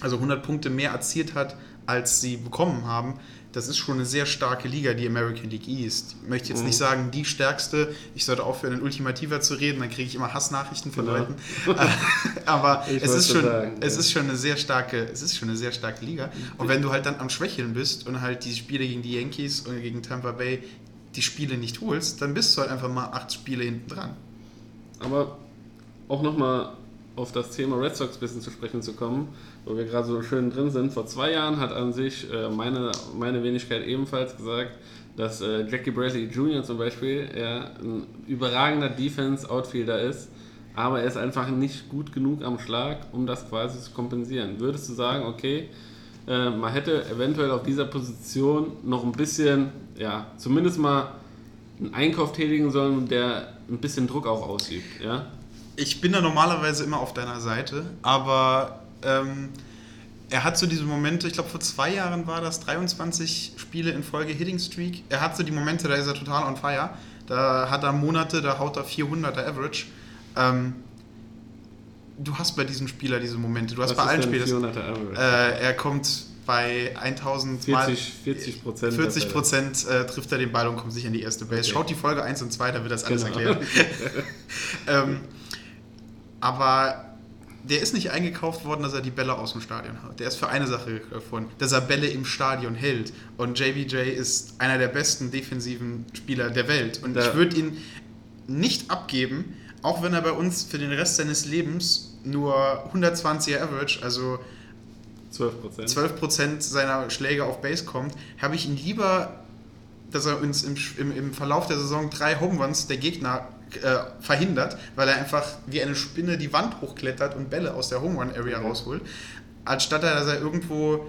Speaker 2: also 100 Punkte mehr erzielt hat als sie bekommen haben, das ist schon eine sehr starke Liga, die American League East. Ich möchte jetzt
Speaker 3: Mhm.
Speaker 2: nicht sagen, die stärkste. Ich sollte aufhören, in Ultimativer zu reden, dann kriege ich immer Hassnachrichten von
Speaker 3: Genau.
Speaker 2: Leuten. Aber
Speaker 3: Ich
Speaker 2: es ist, schon,
Speaker 3: sagen,
Speaker 2: es
Speaker 3: ja.
Speaker 2: ist schon eine sehr starke, es ist schon eine sehr starke Liga. Und wenn du halt dann am Schwächeln bist und halt die Spiele gegen die Yankees und gegen Tampa Bay die Spiele nicht holst, dann bist du halt einfach mal acht Spiele hinten dran.
Speaker 3: Aber auch nochmal auf das Thema Red Sox ein bisschen zu sprechen zu kommen, wo wir gerade so schön drin sind. Vor zwei Jahren hat an sich äh, meine, meine Wenigkeit ebenfalls gesagt, dass äh, Jackie Bradley Jr. zum Beispiel ja, ein überragender Defense-Outfielder ist, aber er ist einfach nicht gut genug am Schlag, um das quasi zu kompensieren. Würdest du sagen, okay, äh, man hätte eventuell auf dieser Position noch ein bisschen, ja, zumindest mal einen Einkauf tätigen sollen, der ein bisschen Druck auch ausübt, ja?
Speaker 2: Ich bin da normalerweise immer auf deiner Seite, aber ähm, er hat so diese Momente, ich glaube vor zwei Jahren war das 23 Spiele in Folge Hitting Streak. Er hat so die Momente, da ist er total on fire. Da hat er Monate, da haut er 400er Average. Ähm, du hast bei diesem Spieler diese Momente. Du hast bei allen Spielern.
Speaker 3: 400er Average?
Speaker 2: Äh, er kommt bei 1000 Mal
Speaker 3: 40, 40 Prozent.
Speaker 2: 40 Prozent äh, trifft er den Ball und kommt sicher in die erste Base.
Speaker 3: Okay.
Speaker 2: Schaut die Folge 1 und 2, da wird das alles
Speaker 3: Genau.
Speaker 2: erklärt. ähm, aber der ist nicht eingekauft worden, dass er die Bälle aus dem Stadion hat. Der ist für eine Sache gekauft worden, dass er Bälle im Stadion hält. Und JBJ ist einer der besten defensiven Spieler der Welt. Und
Speaker 3: Da-
Speaker 2: ich würde ihn nicht abgeben, auch wenn er bei uns für den Rest seines Lebens nur 120er Average, also
Speaker 3: 12 Prozent.
Speaker 2: 12% seiner Schläge auf Base kommt, habe ich ihn lieber, dass er uns im, im, im Verlauf der Saison drei Home Runs der Gegner äh, verhindert, weil er einfach wie eine Spinne die Wand hochklettert und Bälle aus der Home Run Area rausholt, anstatt dass er irgendwo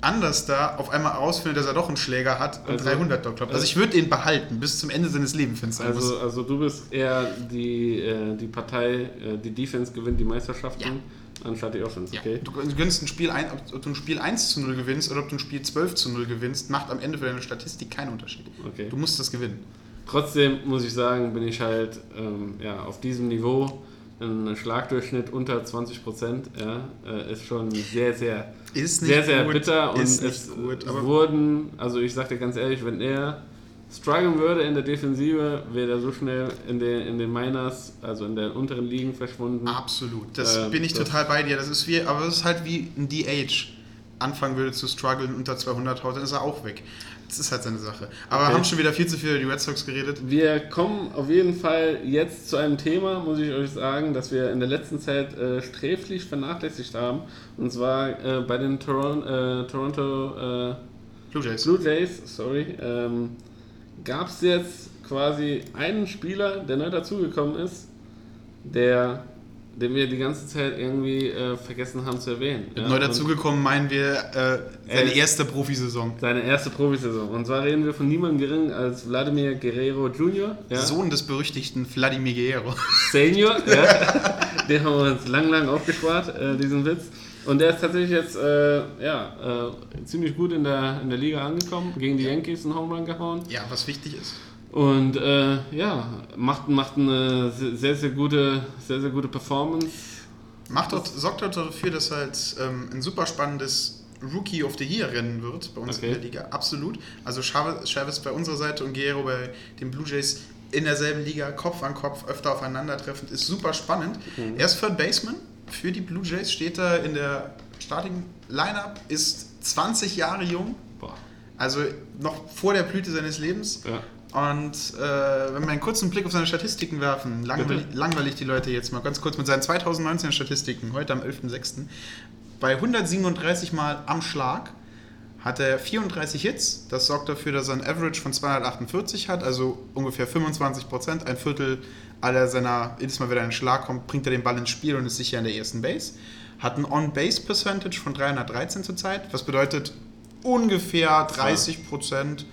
Speaker 2: anders da auf einmal herausfindet, dass er doch einen Schläger hat und
Speaker 3: Also-
Speaker 2: 300 dort kloppt. Also ich würde ihn behalten bis zum Ende seines Lebens, wenn es sein muss.
Speaker 3: Also, also du bist eher die, äh, die Partei, äh, die Defense gewinnt die Meisterschaften,
Speaker 2: Ja.
Speaker 3: anstatt die Offense,
Speaker 2: Ja,
Speaker 3: okay?
Speaker 2: du gönnst ein Spiel ein, ob, ob du ein Spiel 1 zu 0 gewinnst oder ob du ein Spiel 12 zu 0 gewinnst, macht am Ende für deine Statistik keinen Unterschied.
Speaker 3: Okay.
Speaker 2: Du musst das gewinnen.
Speaker 3: Trotzdem muss ich sagen, bin ich halt ähm, ja, auf diesem Niveau. Ein Schlagdurchschnitt unter 20 Prozent ja, äh, ist schon sehr, sehr, sehr, sehr
Speaker 2: gut,
Speaker 3: bitter. Und
Speaker 2: ist nicht
Speaker 3: es
Speaker 2: gut, aber-
Speaker 3: wurden, also ich sag dir ganz ehrlich, wenn er strugglen würde in der Defensive, wäre er so schnell in den, in den Miners, also in den unteren Ligen verschwunden.
Speaker 2: Absolut. Das
Speaker 3: Ähm,
Speaker 2: bin ich
Speaker 3: das-
Speaker 2: total bei dir. Das ist wie, aber es ist halt wie ein DH anfangen würde zu strugglen unter 200 haut, dann ist er auch weg. Das ist halt seine Sache. Aber
Speaker 3: Okay.
Speaker 2: haben schon wieder viel zu viel über die Red Sox geredet.
Speaker 3: Wir kommen auf jeden Fall jetzt zu einem Thema, muss ich euch sagen, das wir in der letzten Zeit äh, sträflich vernachlässigt haben. Und zwar äh, bei den Toron äh, Toronto äh,
Speaker 2: Blue Jays.
Speaker 3: Blue Jays, sorry, ähm, gab es jetzt quasi einen Spieler, der neu dazugekommen ist, der, den wir die ganze Zeit irgendwie äh, vergessen haben zu erwähnen. Ja,
Speaker 2: Neu dazugekommen meinen wir äh, seine erste Profisaison.
Speaker 3: Seine erste Profisaison. Und zwar reden wir von niemandem geringen als Wladimir Guerrero Jr. Ja?
Speaker 2: Sohn des berüchtigten Vladimir Guerrero.
Speaker 3: Senior, ja. den haben wir uns lang, lang aufgespart, äh, diesen Witz. Und der ist tatsächlich jetzt äh, ja, äh, ziemlich gut in der, in der Liga angekommen, gegen die Yankees einen Home Run gehauen.
Speaker 2: Ja, was wichtig ist.
Speaker 3: Und äh, ja, macht, macht eine sehr, sehr gute, sehr, sehr gute Performance.
Speaker 2: Macht dort, sorgt dort dafür, dass halt ähm, ein super spannendes Rookie of the Year Rennen wird bei uns
Speaker 3: Okay.
Speaker 2: in der Liga. Absolut. Also Chavez, Chavez bei unserer Seite und Guerrero bei den Blue Jays in derselben Liga, Kopf an Kopf, öfter aufeinandertreffend, ist super spannend. Er ist Third Baseman für die Blue Jays, steht da in der Starting Lineup, ist 20 Jahre jung,
Speaker 3: Boah.
Speaker 2: also noch vor der Blüte seines Lebens.
Speaker 3: Ja.
Speaker 2: Und äh, wenn wir einen kurzen Blick auf seine Statistiken werfen, langweilig, langweilig die Leute jetzt mal ganz kurz mit seinen 2019 Statistiken, heute am 11.06. Bei 137 Mal am Schlag hat er 34 Hits. Das sorgt dafür, dass er ein Average von 248 hat, also ungefähr 25 Prozent. Ein Viertel aller seiner, jedes Mal, wenn er in den Schlag kommt, bringt er den Ball ins Spiel und ist sicher in der ersten Base. Hat ein On-Base-Percentage von 313 zurzeit, was bedeutet ungefähr 30 Prozent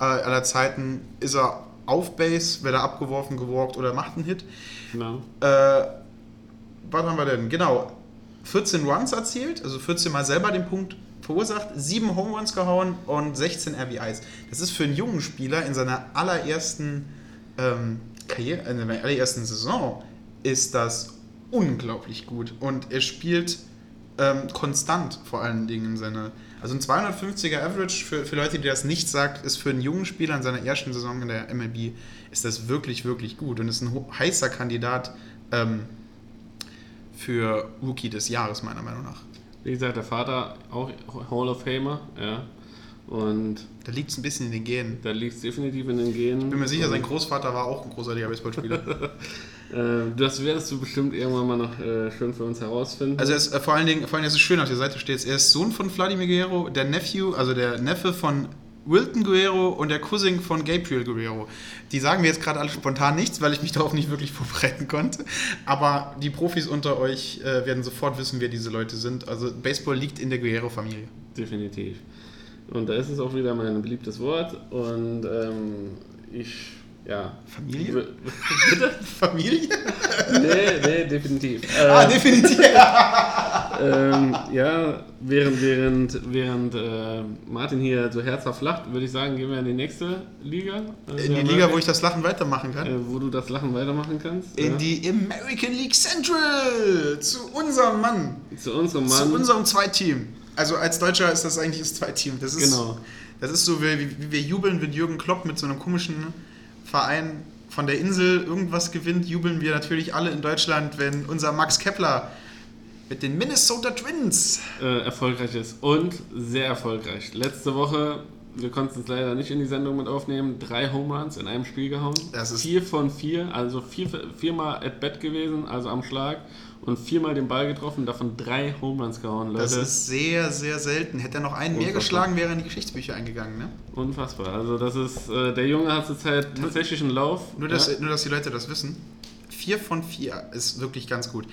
Speaker 2: äh, aller Zeiten ist er auf Base, wird er abgeworfen, gewalkt oder macht einen Hit.
Speaker 3: Genau.
Speaker 2: Äh, was haben wir denn? Genau, 14 Runs erzielt, also 14 Mal selber den Punkt verursacht, 7 Home Runs gehauen und 16 RBIs. Das ist für einen jungen Spieler in seiner allerersten ähm, Karriere, in seiner allerersten Saison ist das unglaublich gut. Und er spielt ähm, konstant vor allen Dingen in seiner. Also ein 250er Average für, für Leute, die das nicht sagt, ist für einen jungen Spieler in seiner ersten Saison in der MLB ist das wirklich, wirklich gut und ist ein heißer Kandidat ähm, für Rookie des Jahres, meiner Meinung nach.
Speaker 3: Wie gesagt, der Vater auch Hall of Famer, ja. Und
Speaker 2: Da liegt es ein bisschen in den Genen.
Speaker 3: da liegt es definitiv in den Genen.
Speaker 2: Ich bin mir sicher, sein Großvater war auch ein großartiger Baseballspieler.
Speaker 3: äh, Das werdest du bestimmt irgendwann mal noch äh, schön für uns herausfinden.
Speaker 2: Also ist, äh, vor allen Dingen, vor allen Dingen ist es schön, auf der Seite steht, er ist Sohn von Vladimir Guerrero, der Nephew, also der Neffe von Wilton Guerrero und der Cousin von Gabriel Guerrero. Die sagen mir jetzt gerade alle spontan nichts, weil ich mich darauf nicht wirklich vorbereiten konnte. Aber die Profis unter euch äh, werden sofort wissen, wer diese Leute sind. Also Baseball liegt in der Guerrero-Familie.
Speaker 3: Definitiv. Und da ist es auch wieder mein beliebtes Wort. Und ähm, ich, ja.
Speaker 2: Familie?
Speaker 3: Bitte?
Speaker 2: Familie?
Speaker 3: Nee, nee, definitiv.
Speaker 2: Ah,
Speaker 3: Äh,
Speaker 2: definitiv.
Speaker 3: ähm, ja, während, während, während äh, Martin hier so herzhaft lacht, würde ich sagen, gehen wir in die nächste Liga. Äh,
Speaker 2: In die Liga, wo ich das Lachen weitermachen kann.
Speaker 3: äh, wo du das Lachen weitermachen kannst.
Speaker 2: In
Speaker 3: ja.
Speaker 2: die American League Central. Zu unserem Mann.
Speaker 3: Zu unserem
Speaker 2: Zu
Speaker 3: Mann.
Speaker 2: unserem Zweiteam. Also als Deutscher ist das eigentlich das Zweiteam. Das ist,
Speaker 3: Genau.
Speaker 2: Das ist so, wie, wie wir jubeln, wenn Jürgen Klopp mit so einem komischen Verein von der Insel irgendwas gewinnt, jubeln wir natürlich alle in Deutschland, wenn unser Max Kepler mit den Minnesota Twins.
Speaker 3: äh, erfolgreich ist und sehr erfolgreich. Letzte Woche, wir konnten es leider nicht in die Sendung mit aufnehmen, drei Home Runs in einem Spiel gehauen.
Speaker 2: Das ist-
Speaker 3: vier von vier, also vier, viermal at bat gewesen, also am Schlag und viermal den Ball getroffen, davon drei Home Runs gehauen, Leute.
Speaker 2: Das ist sehr, sehr selten. Hätte er noch einen mehr
Speaker 3: Unfassbar.
Speaker 2: geschlagen, wäre er in die Geschichtsbücher eingegangen. Ne?
Speaker 3: Unfassbar. Also das ist, äh, der Junge hat zurzeit tatsächlich einen Lauf.
Speaker 2: Nur,
Speaker 3: ja.
Speaker 2: dass, nur, dass die Leute das wissen. Vier von vier ist wirklich ganz gut.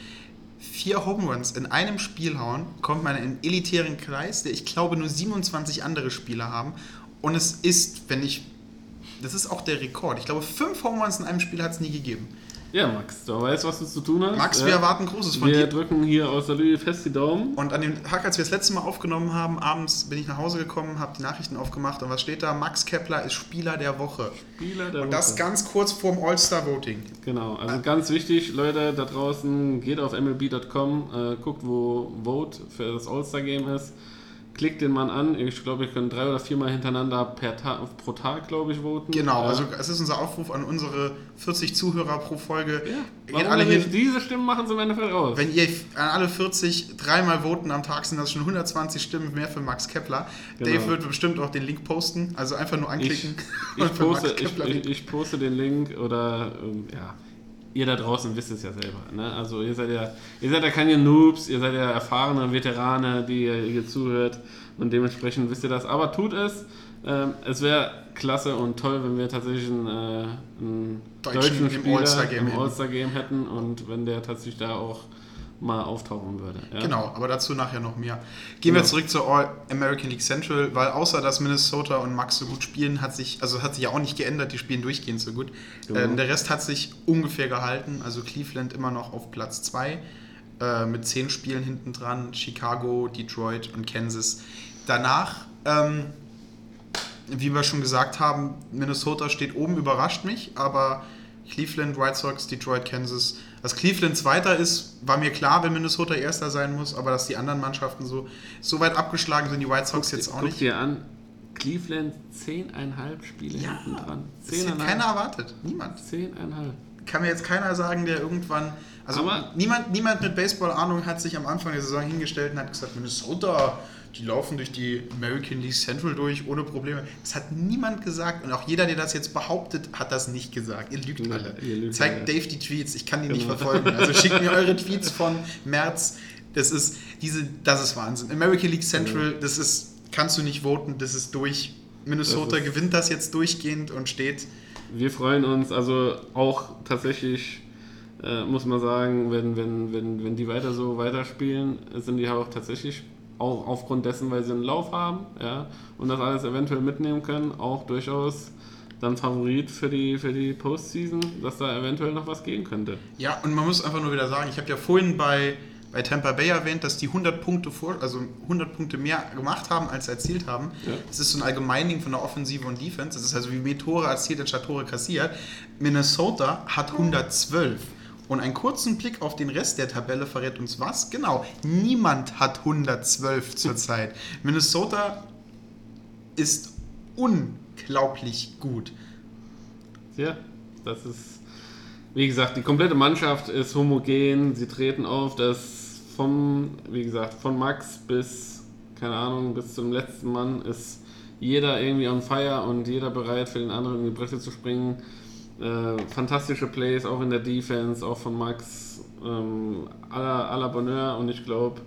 Speaker 2: Vier Home Runs in einem Spiel hauen, kommt man in einen elitären Kreis, der ich glaube nur 27 andere Spieler haben. Und es ist, wenn ich. Das ist auch der Rekord. Ich glaube, fünf Home Runs in einem Spiel hat es nie gegeben.
Speaker 3: Ja, Max, du weißt, was du zu tun hast.
Speaker 2: Max, wir erwarten Großes von
Speaker 3: Wir
Speaker 2: dir.
Speaker 3: drücken hier aus der Lüge fest die Daumen.
Speaker 2: Und an dem Tag, als wir das letzte Mal aufgenommen haben, abends bin ich nach Hause gekommen, habe die Nachrichten aufgemacht und was steht da? Max Kepler ist Spieler der Woche.
Speaker 3: Spieler der
Speaker 2: Und das
Speaker 3: Woche.
Speaker 2: ganz kurz vorm All-Star-Voting.
Speaker 3: Genau, also ganz wichtig, Leute da draußen, geht auf mlb.com, äh, guckt, wo Vote für das All-Star-Game ist. Klickt den Mann an. Ich glaube, ihr könnt drei oder viermal hintereinander per Ta pro Tag, glaube ich, voten.
Speaker 2: Genau, also es ist unser Aufruf an unsere 40 Zuhörer pro Folge.
Speaker 3: ja.
Speaker 2: Geht
Speaker 3: Warum
Speaker 2: alle hin?
Speaker 3: Diese Stimmen machen sie im Endeffekt raus.
Speaker 2: wenn ihr an alle 40 dreimal voten am Tag sind das schon 120 Stimmen mehr für Max Kepler.
Speaker 3: Genau.
Speaker 2: Dave wird bestimmt auch den Link posten, also einfach nur anklicken
Speaker 3: ich, poste, ich,
Speaker 2: Kepler
Speaker 3: ich, ich poste den Link oder ähm, ja, ihr da draußen wisst es ja selber. Ne? Also ihr seid ja, ihr seid ja keine Noobs, ihr seid ja erfahrene Veterane, die ihr hier zuhört und dementsprechend wisst ihr das. Aber tut es. Ähm, es wäre klasse und toll, wenn wir tatsächlich einen, äh, einen
Speaker 2: Deutschen
Speaker 3: deutschen, Spieler im. All-Star-Game hätten und wenn der tatsächlich da auch mal auftauchen würde. Ja?
Speaker 2: Genau, aber dazu nachher noch mehr. Gehen wir
Speaker 3: Genau.
Speaker 2: zurück zur All American League Central, weil außer dass Minnesota und Max so gut spielen, hat sich, also hat sich ja auch nicht geändert, die spielen durchgehend so gut.
Speaker 3: Genau.
Speaker 2: Ähm, der Rest hat sich ungefähr gehalten, also Cleveland immer noch auf Platz 2 äh, mit 10 Spielen hinten dran, Chicago, Detroit und Kansas. Danach, ähm, wie wir schon gesagt haben, Minnesota steht oben, überrascht mich, aber Cleveland, White Sox, Detroit, Kansas. Dass Cleveland Zweiter ist, war mir klar, wenn Minnesota Erster sein muss, aber dass die anderen Mannschaften so, so weit abgeschlagen sind, die White Sox jetzt auch
Speaker 3: Guck
Speaker 2: nicht.
Speaker 3: dir an, Cleveland 10,5 Spiele
Speaker 2: Ja,
Speaker 3: hinten dran.
Speaker 2: Das hätte keiner erwartet. Niemand.
Speaker 3: 10,5.
Speaker 2: Kann mir jetzt keiner sagen, der irgendwann. Also
Speaker 3: Aber-
Speaker 2: niemand, niemand mit Baseball-Ahnung hat sich am Anfang der Saison hingestellt und hat gesagt, Minnesota, die laufen durch die American League Central durch ohne Probleme. Das hat niemand gesagt und auch jeder, der das jetzt behauptet, hat das nicht gesagt. Ihr lügt alle.
Speaker 3: ihr lügt
Speaker 2: Zeigt
Speaker 3: alle.
Speaker 2: Dave die Tweets, ich kann die nicht
Speaker 3: Genau.
Speaker 2: verfolgen. Also schickt mir eure Tweets von März. Das ist diese, das ist Wahnsinn. American League Central, das ist, kannst du nicht voten, das ist durch. Minnesota
Speaker 3: Das ist-
Speaker 2: gewinnt das jetzt durchgehend und steht
Speaker 3: Wir freuen uns, also auch tatsächlich, äh, muss man sagen, wenn, wenn, wenn, wenn die weiter so weiterspielen, sind die auch tatsächlich auch aufgrund dessen, weil sie einen Lauf haben ja, und das alles eventuell mitnehmen können, auch durchaus dann Favorit für die, für die Postseason, dass da eventuell noch was gehen könnte.
Speaker 2: Ja, und man muss einfach nur wieder sagen, ich habe ja vorhin bei, bei Tampa Bay erwähnt, dass die 100 Punkte vor, also 100 Punkte mehr gemacht haben, als erzielt haben.
Speaker 3: Ja.
Speaker 2: Das ist so ein Allgemeinding von der Offensive und Defense. Das ist also wie mehr Tore erzielt, anstatt Tore kassiert. Minnesota hat 112. Und einen kurzen Blick auf den Rest der Tabelle verrät uns was? Genau, niemand hat 112 zurzeit. Minnesota ist unglaublich gut.
Speaker 3: Ja, das ist, wie gesagt, die komplette Mannschaft ist homogen. Sie treten auf, dass vom, wie gesagt, von Max bis, keine Ahnung, bis zum letzten Mann ist jeder irgendwie on fire und jeder bereit für den anderen in die Bresche zu springen. Äh, fantastische Plays, auch in der Defense, auch von Max, ähm, aller, aller Bonheur und ich glaube,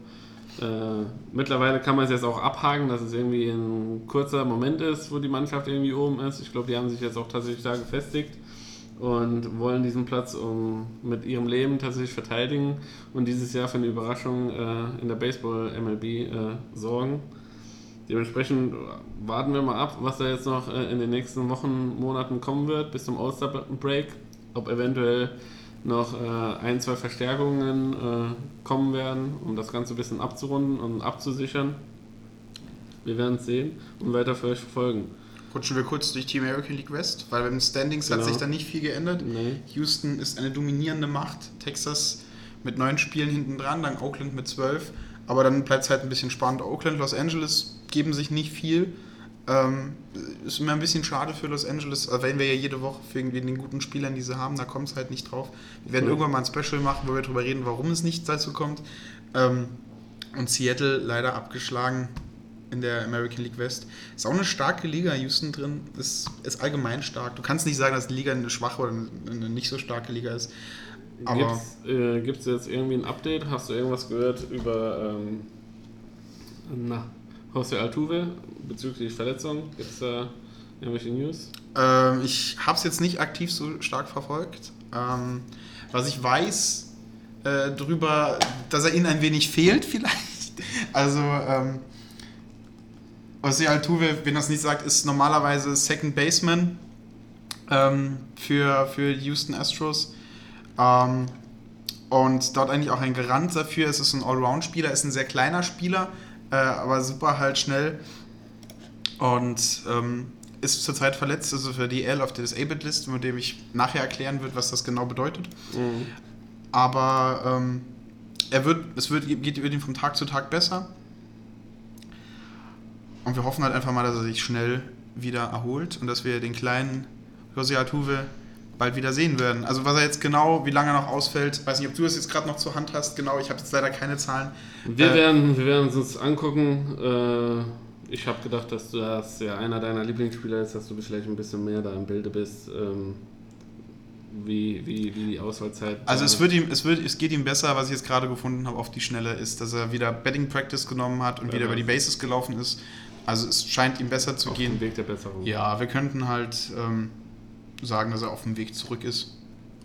Speaker 3: äh, mittlerweile kann man es jetzt auch abhaken, dass es irgendwie ein kurzer Moment ist, wo die Mannschaft irgendwie oben ist. Ich glaube, die haben sich jetzt auch tatsächlich da gefestigt und wollen diesen Platz um, mit ihrem Leben tatsächlich verteidigen und dieses Jahr für eine Überraschung äh, in der Baseball-MLB äh, sorgen. Dementsprechend warten wir mal ab, was da jetzt noch äh, in den nächsten Wochen, Monaten kommen wird, bis zum All-Star-Break. Ob eventuell noch äh, ein, zwei Verstärkungen äh, kommen werden, um das Ganze ein bisschen abzurunden und abzusichern. Wir werden es sehen und weiter für euch verfolgen.
Speaker 2: Rutschen wir kurz durch die American League West, weil beim Standings
Speaker 3: Genau.
Speaker 2: hat sich da nicht viel geändert.
Speaker 3: Nee.
Speaker 2: Houston ist eine dominierende Macht, Texas mit neun Spielen hinten dran, dann Oakland mit zwölf. Aber dann bleibt es halt ein bisschen spannend. Oakland, Los Angeles geben sich nicht viel. Ähm, ist immer ein bisschen schade für Los Angeles, wenn wir ja jede Woche für irgendwie den guten Spielern, die sie haben, da kommt es halt nicht drauf. Wir werden
Speaker 3: Mhm.
Speaker 2: irgendwann mal ein Special machen, wo wir darüber reden, warum es nicht dazu kommt. Ähm, und Seattle leider abgeschlagen in der American League West. Ist auch eine starke Liga, Houston drin. Ist, ist allgemein stark. Du kannst nicht sagen, dass die Liga eine schwache oder eine nicht so starke Liga ist. Aber
Speaker 3: Gibt es jetzt irgendwie ein Update? Hast du irgendwas gehört über ähm, na, José Altuve bezüglich Verletzung? Gibt es da irgendwelche News?
Speaker 2: ähm, ich habe es jetzt nicht aktiv so stark verfolgt. Ähm, was ich weiß äh, drüber, dass er ihnen ein wenig fehlt vielleicht. Also ähm, José Altuve, wenn das nicht sagt, ist normalerweise Second Baseman ähm, für, für Houston Astros. Ähm, und dort eigentlich auch ein Garant dafür. Es ist ein Allround-Spieler, ist ein sehr kleiner Spieler, äh, aber super halt schnell. Und ähm, ist zurzeit verletzt, also für die L auf der Disabled-List, mit dem ich nachher erklären wird, was das genau bedeutet. Aber ähm, er wird, es wird, geht ihm von Tag zu Tag besser. Und wir hoffen halt einfach mal, dass er sich schnell wieder erholt und dass wir den kleinen José Altuve bald wieder sehen werden. Also was er jetzt genau, wie lange er noch ausfällt, weiß nicht, ob du das jetzt gerade noch zur Hand hast. Genau, ich habe jetzt leider keine Zahlen.
Speaker 3: Wir,
Speaker 2: Äh,
Speaker 3: werden, wir werden es uns angucken. Äh, ich habe gedacht, dass du das ja einer deiner Lieblingsspieler ist, dass du vielleicht ein bisschen mehr da im Bilde bist, ähm, wie, wie, wie die Auswahlzeit.
Speaker 2: Also es, wird ihm, es, wird, es geht ihm besser, was ich jetzt gerade gefunden habe auf die Schnelle, ist, dass er wieder Betting Practice genommen hat und
Speaker 3: Ja,
Speaker 2: wieder über die Bases gelaufen ist. Also es scheint ihm besser zu
Speaker 3: auf
Speaker 2: gehen.
Speaker 3: dem Weg der Besserung.
Speaker 2: Ja, wir könnten halt ähm, sagen, dass er auf dem Weg zurück ist.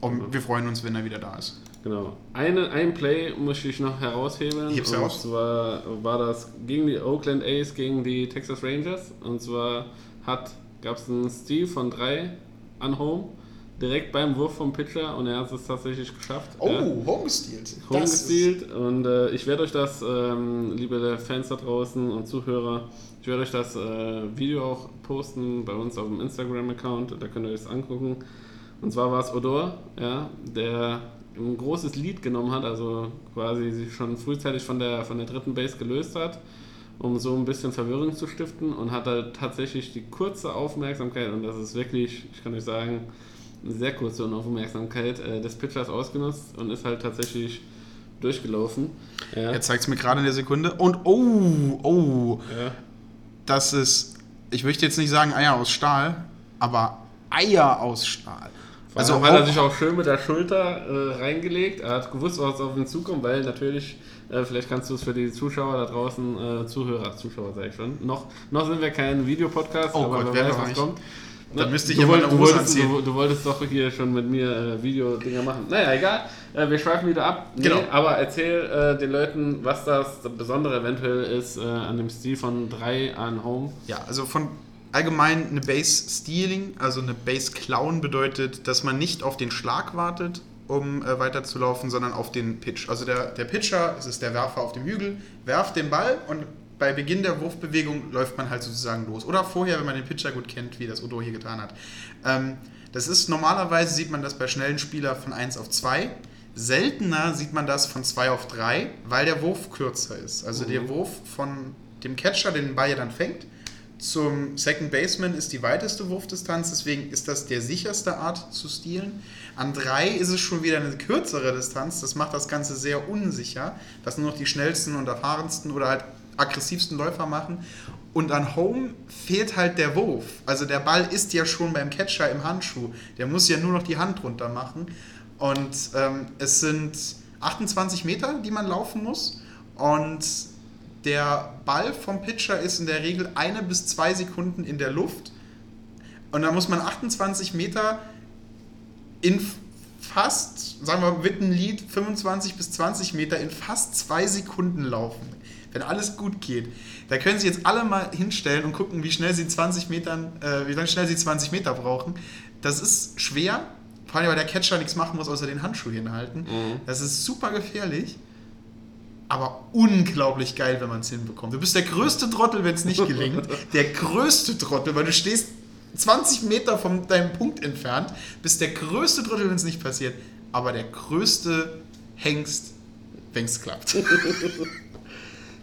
Speaker 2: Und wir freuen uns, wenn er wieder da ist.
Speaker 3: Genau. Eine, ein Play möchte ich noch herausheben.
Speaker 2: Heb's
Speaker 3: und
Speaker 2: heraus.
Speaker 3: zwar war das gegen die Oakland A's gegen die Texas Rangers. Und zwar gab es einen Steal von drei an Home, direkt beim Wurf vom Pitcher und er hat es tatsächlich geschafft.
Speaker 2: Oh,
Speaker 3: ja.
Speaker 2: homestealed.
Speaker 3: Homestealed und äh, ich werde euch das, ähm, liebe Fans da draußen und Zuhörer, ich werde euch das äh, Video auch posten bei uns auf dem Instagram-Account, da könnt ihr euch das angucken. Und zwar war es Odor, ja, der ein großes Lead genommen hat, also quasi sich schon frühzeitig von der, von der dritten Base gelöst hat, um so ein bisschen Verwirrung zu stiften und hat halt tatsächlich die kurze Aufmerksamkeit, und das ist wirklich, ich kann euch sagen, sehr kurze Unaufmerksamkeit äh, des Pitchers ausgenutzt und ist halt tatsächlich durchgelaufen. Ja.
Speaker 2: Er zeigt es mir gerade in der Sekunde. Und oh, oh,
Speaker 3: Ja.
Speaker 2: das ist, ich möchte jetzt nicht sagen Eier aus Stahl, aber Eier aus Stahl.
Speaker 3: Also hat er sich auch schön mit der Schulter äh, reingelegt. Er hat gewusst, was auf ihn zukommt, weil natürlich, äh, vielleicht kannst du es für die Zuschauer da draußen, äh, Zuhörer, Zuschauer sage ich schon, noch, noch sind wir kein Videopodcast,
Speaker 2: Oh
Speaker 3: aber
Speaker 2: Gott,
Speaker 3: wer
Speaker 2: werden
Speaker 3: weiß, was
Speaker 2: nicht.
Speaker 3: kommt.
Speaker 2: Dann
Speaker 3: Na,
Speaker 2: müsste ich
Speaker 3: du
Speaker 2: ja meine
Speaker 3: du
Speaker 2: Hose
Speaker 3: wolltest,
Speaker 2: anziehen.
Speaker 3: du, du wolltest doch hier schon mit mir äh, Videodinger machen. Naja, egal. Äh, wir schweifen wieder ab. Nee,
Speaker 2: Genau.
Speaker 3: Aber erzähl äh, den Leuten, was das Besondere eventuell ist äh, an dem Stil von 3 an Home.
Speaker 2: Ja, also von allgemein eine Base Stealing, also eine Base Klauen bedeutet, dass man nicht auf den Schlag wartet, um äh, weiterzulaufen, sondern auf den Pitch. Also der, der Pitcher, das ist der Werfer auf dem Hügel, werft den Ball und bei Beginn der Wurfbewegung läuft man halt sozusagen los. Oder vorher, wenn man den Pitcher gut kennt, wie das Odo hier getan hat. Ähm, das ist normalerweise, sieht man das bei schnellen Spielern von 1 auf 2. seltener sieht man das von 2 auf 3, weil der Wurf kürzer ist. Also der Wurf von dem Catcher, der den Ball ja dann fängt, zum Second Baseman ist die weiteste Wurfdistanz, deswegen ist das der sicherste Art zu stealen. An 3 ist es schon wieder eine kürzere Distanz, das macht das Ganze sehr unsicher, dass nur noch die schnellsten und erfahrensten oder halt aggressivsten Läufer machen. Und an Home fehlt halt der Wurf. Also der Ball ist ja schon beim Catcher im Handschuh. Der muss ja nur noch die Hand runter machen. Und ähm, es sind 28 Meter, die man laufen muss. Und der Ball vom Pitcher ist in der Regel eine bis zwei Sekunden in der Luft. Und da muss man 28 Meter in fast, sagen wir mit einem Lied, 25 bis 20 Meter in fast zwei Sekunden laufen. Wenn alles gut geht. Da können Sie jetzt alle mal hinstellen und gucken, wie schnell Sie 20 Metern, äh, wie schnell Sie 20 Meter brauchen. Das ist schwer, vor allem weil der Catcher nichts machen muss, außer den Handschuh hinhalten. Das ist super gefährlich aber unglaublich geil, wenn man es hinbekommt. Du bist der größte Trottel, wenn es nicht gelingt. Der größte Trottel, weil du stehst 20 Meter von deinem Punkt entfernt, bist der größte Trottel, wenn es nicht passiert, aber der größte Hengst, wenn es klappt.